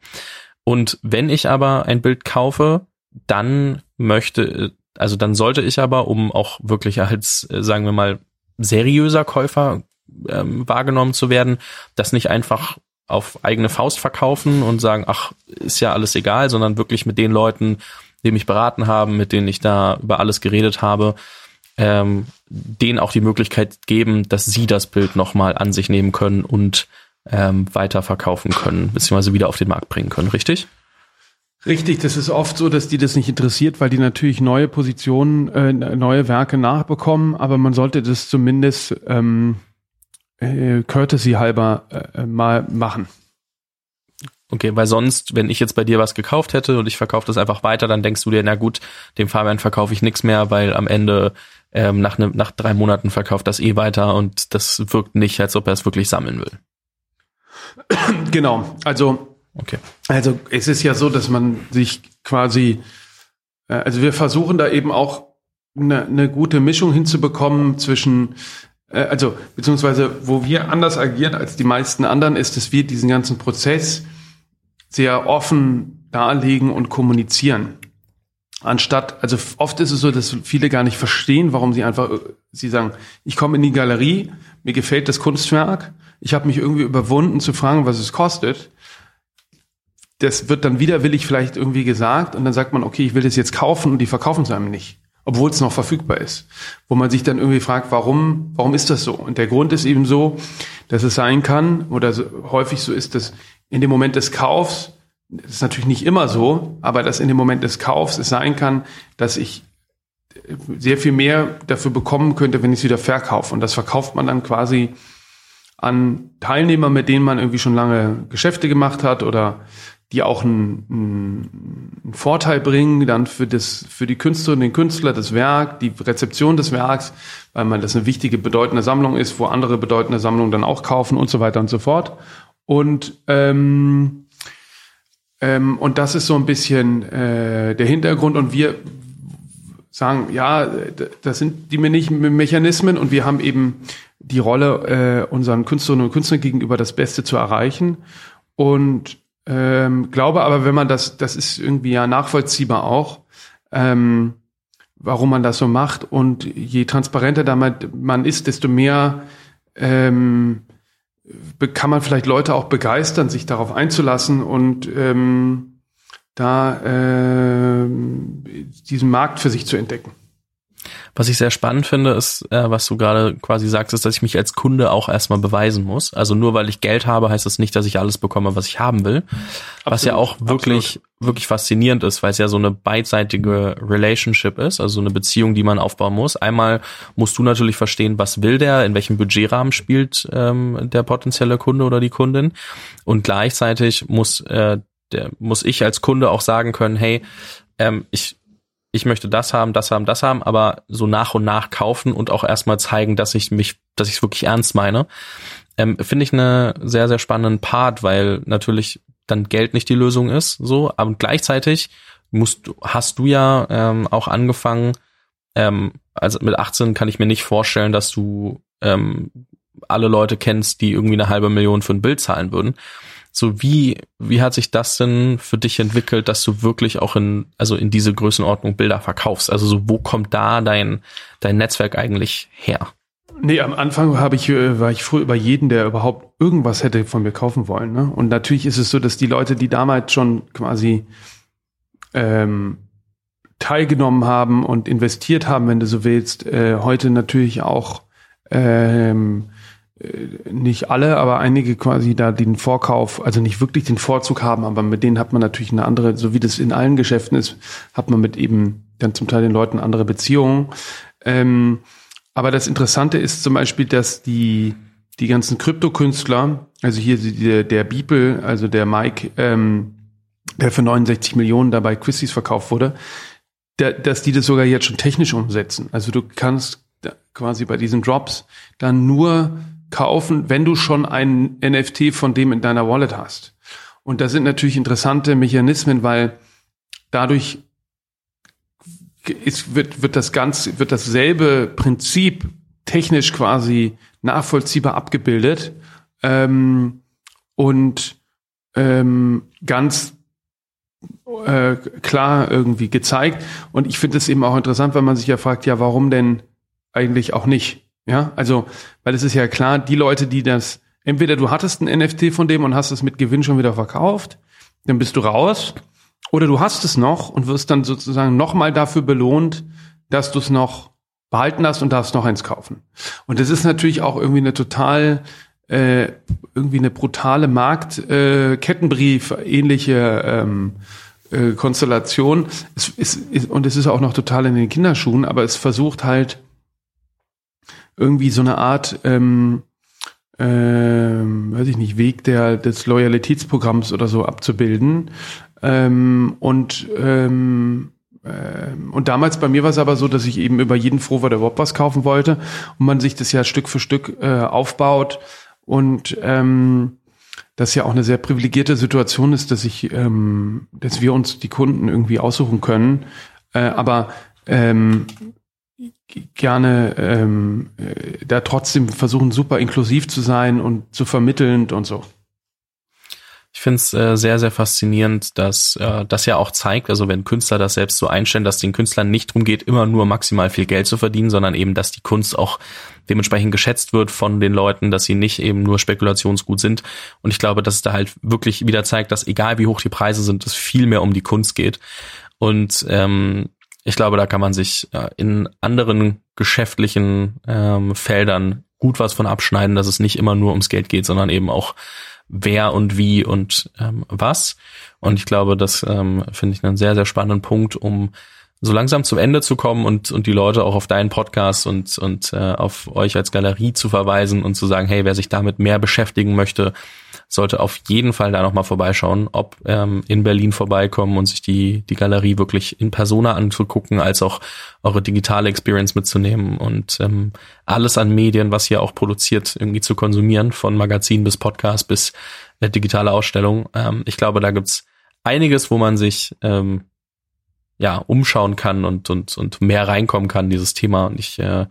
Und wenn ich aber ein Bild kaufe, dann möchte, also dann sollte ich aber, um auch wirklich als, sagen wir mal, seriöser Käufer ähm, wahrgenommen zu werden, das nicht einfach auf eigene Faust verkaufen und sagen, ach, ist ja alles egal, sondern wirklich mit den Leuten, die mich beraten haben, mit denen ich da über alles geredet habe, ähm, denen auch die Möglichkeit geben, dass sie das Bild nochmal an sich nehmen können und ähm, verkaufen können, beziehungsweise wieder auf den Markt bringen können, richtig? Richtig, das ist oft so, dass die das nicht interessiert, weil die natürlich neue Positionen, äh, neue Werke nachbekommen, aber man sollte das zumindest ähm, äh, courtesy halber äh, mal machen. Okay, weil sonst, wenn ich jetzt bei dir was gekauft hätte und ich verkaufe das einfach weiter, dann denkst du dir, na gut, dem Fabian verkaufe ich nichts mehr, weil am Ende ähm, nach, ne, nach drei Monaten verkauft das eh weiter und das wirkt nicht, als ob er es wirklich sammeln will. Genau, also Okay. Also es ist ja so, dass man sich quasi, äh, also wir versuchen da eben auch eine, eine gute Mischung hinzubekommen zwischen, äh, also beziehungsweise wo wir anders agieren als die meisten anderen, ist, dass wir diesen ganzen Prozess sehr offen darlegen und kommunizieren. Anstatt, also oft ist es so, dass viele gar nicht verstehen, warum sie einfach, sie sagen, ich komme in die Galerie, mir gefällt das Kunstwerk, ich habe mich irgendwie überwunden zu fragen, was es kostet das wird dann widerwillig vielleicht irgendwie gesagt und dann sagt man, okay, ich will das jetzt kaufen und die verkaufen es einem nicht, obwohl es noch verfügbar ist. Wo man sich dann irgendwie fragt, warum, warum ist das so? Und der Grund ist eben so, dass es sein kann oder so, häufig so ist, dass in dem Moment des Kaufs, das ist natürlich nicht immer so, aber dass in dem Moment des Kaufs es sein kann, dass ich sehr viel mehr dafür bekommen könnte, wenn ich es wieder verkaufe. Und das verkauft man dann quasi an Teilnehmer, mit denen man irgendwie schon lange Geschäfte gemacht hat oder die auch einen, einen Vorteil bringen dann für das für die Künstlerin, den Künstler, das Werk, die Rezeption des Werks, weil man das eine wichtige bedeutende Sammlung ist, wo andere bedeutende Sammlungen dann auch kaufen und so weiter und so fort. Und ähm, ähm, und das ist so ein bisschen äh, der Hintergrund und wir sagen, ja, das sind die Mechanismen und wir haben eben die Rolle, äh, unseren Künstlerinnen und Künstlern gegenüber das Beste zu erreichen. Und ähm, glaube aber, wenn man das, das ist irgendwie ja nachvollziehbar auch, ähm, warum man das so macht. Und je transparenter damit man ist, desto mehr ähm, kann man vielleicht Leute auch begeistern, sich darauf einzulassen und ähm, da äh, diesen Markt für sich zu entdecken. Was ich sehr spannend finde, ist, äh, was du gerade quasi sagst, ist, dass ich mich als Kunde auch erstmal beweisen muss. Also nur weil ich Geld habe, heißt das nicht, dass ich alles bekomme, was ich haben will. Absolut, was ja auch wirklich, absolut. wirklich faszinierend ist, weil es ja so eine beidseitige Relationship ist, also eine Beziehung, die man aufbauen muss. Einmal musst du natürlich verstehen, was will der, in welchem Budgetrahmen spielt ähm, der potenzielle Kunde oder die Kundin. Und gleichzeitig muss, äh, der, muss ich als Kunde auch sagen können, hey, ähm, ich ich möchte das haben, das haben, das haben, aber so nach und nach kaufen und auch erstmal zeigen, dass ich mich, dass ich es wirklich ernst meine, ähm, finde ich eine sehr, sehr spannenden Part, weil natürlich dann Geld nicht die Lösung ist, so, aber gleichzeitig musst hast du ja ähm, auch angefangen, ähm, also mit 18 kann ich mir nicht vorstellen, dass du ähm, alle Leute kennst, die irgendwie eine halbe Million für ein Bild zahlen würden. So wie, wie hat sich das denn für dich entwickelt, dass du wirklich auch in, also in diese Größenordnung Bilder verkaufst? Also so, wo kommt da dein, dein Netzwerk eigentlich her? Nee, am Anfang habe ich, äh, war ich froh über jeden, der überhaupt irgendwas hätte von mir kaufen wollen. Ne? Und natürlich ist es so, dass die Leute, die damals schon quasi ähm, teilgenommen haben und investiert haben, wenn du so willst, äh, heute natürlich auch ähm, äh, nicht alle, aber einige quasi da den Vorkauf, also nicht wirklich den Vorzug haben, aber mit denen hat man natürlich eine andere, so wie das in allen Geschäften ist, hat man mit eben dann zum Teil den Leuten andere Beziehungen. Ähm, aber das Interessante ist zum Beispiel, dass die, die ganzen Kryptokünstler, also hier der, der Beeple, also der Mike, ähm, der für 69 Millionen dabei Quizzes verkauft wurde, der, dass die das sogar jetzt schon technisch umsetzen. Also du kannst quasi bei diesen Drops dann nur kaufen, wenn du schon ein NFT von dem in deiner Wallet hast. Und das sind natürlich interessante Mechanismen, weil dadurch ist, wird, wird das ganz, wird dasselbe Prinzip technisch quasi nachvollziehbar abgebildet ähm, und ähm, ganz äh, klar irgendwie gezeigt. Und ich finde es eben auch interessant, weil man sich ja fragt, ja, warum denn eigentlich auch nicht? Ja, also, weil es ist ja klar, die Leute, die das, entweder du hattest ein NFT von dem und hast es mit Gewinn schon wieder verkauft, dann bist du raus, oder du hast es noch und wirst dann sozusagen nochmal dafür belohnt, dass du es noch behalten hast und darfst noch eins kaufen. Und das ist natürlich auch irgendwie eine total äh, irgendwie eine brutale Markt äh, ähnliche ähm, äh, Konstellation. Es ist, und es ist auch noch total in den Kinderschuhen, aber es versucht halt irgendwie so eine Art, ähm, ähm, weiß ich nicht, Weg der des Loyalitätsprogramms oder so abzubilden. Ähm, und ähm, ähm, und damals bei mir war es aber so, dass ich eben über jeden Froh der Wop was kaufen wollte und man sich das ja Stück für Stück äh, aufbaut und ähm, das ja auch eine sehr privilegierte Situation ist, dass ich, ähm, dass wir uns die Kunden irgendwie aussuchen können, äh, aber ähm, gerne ähm, äh, da trotzdem versuchen, super inklusiv zu sein und zu vermittelnd und so. Ich finde es äh, sehr, sehr faszinierend, dass äh, das ja auch zeigt, also wenn Künstler das selbst so einstellen, dass den Künstlern nicht darum geht, immer nur maximal viel Geld zu verdienen, sondern eben, dass die Kunst auch dementsprechend geschätzt wird von den Leuten, dass sie nicht eben nur spekulationsgut sind. Und ich glaube, dass es da halt wirklich wieder zeigt, dass egal wie hoch die Preise sind, es viel mehr um die Kunst geht. Und ähm, ich glaube, da kann man sich äh, in anderen geschäftlichen ähm, Feldern gut was von abschneiden, dass es nicht immer nur ums Geld geht, sondern eben auch wer und wie und ähm, was. Und ich glaube, das ähm, finde ich einen sehr, sehr spannenden Punkt, um so langsam zum Ende zu kommen und, und die Leute auch auf deinen Podcast und, und äh, auf euch als Galerie zu verweisen und zu sagen, hey, wer sich damit mehr beschäftigen möchte, sollte auf jeden Fall da nochmal vorbeischauen, ob ähm, in Berlin vorbeikommen und sich die, die Galerie wirklich in Persona anzugucken, als auch eure digitale Experience mitzunehmen und ähm, alles an Medien, was ihr auch produziert, irgendwie zu konsumieren, von Magazin bis Podcast bis äh, digitale Ausstellung. Ähm, ich glaube, da gibt's einiges, wo man sich ähm, ja, umschauen kann und, und, und mehr reinkommen kann, dieses Thema. Und ich äh,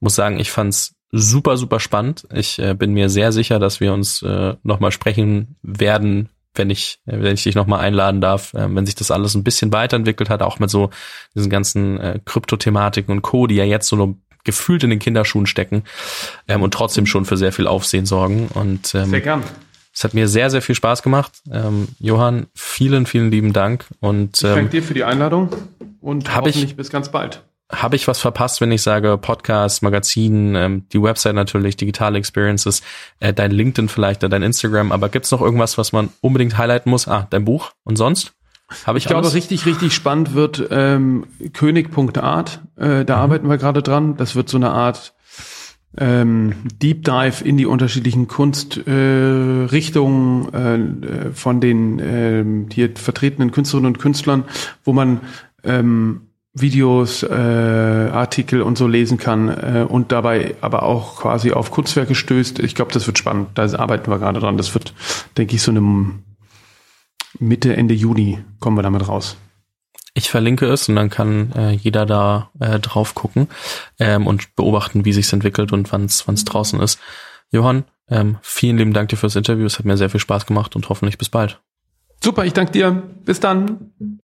muss sagen, ich fand's super, super spannend. Ich äh, bin mir sehr sicher, dass wir uns äh, nochmal sprechen werden, wenn ich, äh, wenn ich dich nochmal einladen darf, äh, wenn sich das alles ein bisschen weiterentwickelt hat, auch mit so diesen ganzen äh, Kryptothematiken und Co., die ja jetzt so nur gefühlt in den Kinderschuhen stecken ähm, und trotzdem schon für sehr viel Aufsehen sorgen. Und ähm, sehr gern. Es hat mir sehr, sehr viel Spaß gemacht. Ähm, Johann, vielen, vielen lieben Dank. Und ähm, ich danke dir für die Einladung und hab hoffentlich ich, bis ganz bald. Habe ich was verpasst, wenn ich sage Podcast, Magazin, ähm, die Website natürlich, digitale Experiences, äh, dein LinkedIn vielleicht, dein Instagram, aber gibt's noch irgendwas, was man unbedingt highlighten muss? Ah, dein Buch und sonst? Hab ich, ich glaube, richtig, richtig spannend wird ähm, König.art. Äh, da mhm. arbeiten wir gerade dran. Das wird so eine Art ähm, Deep Dive in die unterschiedlichen Kunstrichtungen äh, äh, von den äh, hier vertretenen Künstlerinnen und Künstlern, wo man ähm, Videos, äh, Artikel und so lesen kann äh, und dabei aber auch quasi auf Kunstwerke stößt. Ich glaube, das wird spannend. Da arbeiten wir gerade dran. Das wird, denke ich, so einem Mitte, Ende Juni kommen wir damit raus. Ich verlinke es und dann kann äh, jeder da äh, drauf gucken ähm, und beobachten, wie sich's entwickelt und wann es draußen ist. Johann, ähm, vielen lieben Dank dir fürs Interview. Es hat mir sehr viel Spaß gemacht und hoffentlich bis bald. Super, ich danke dir. Bis dann.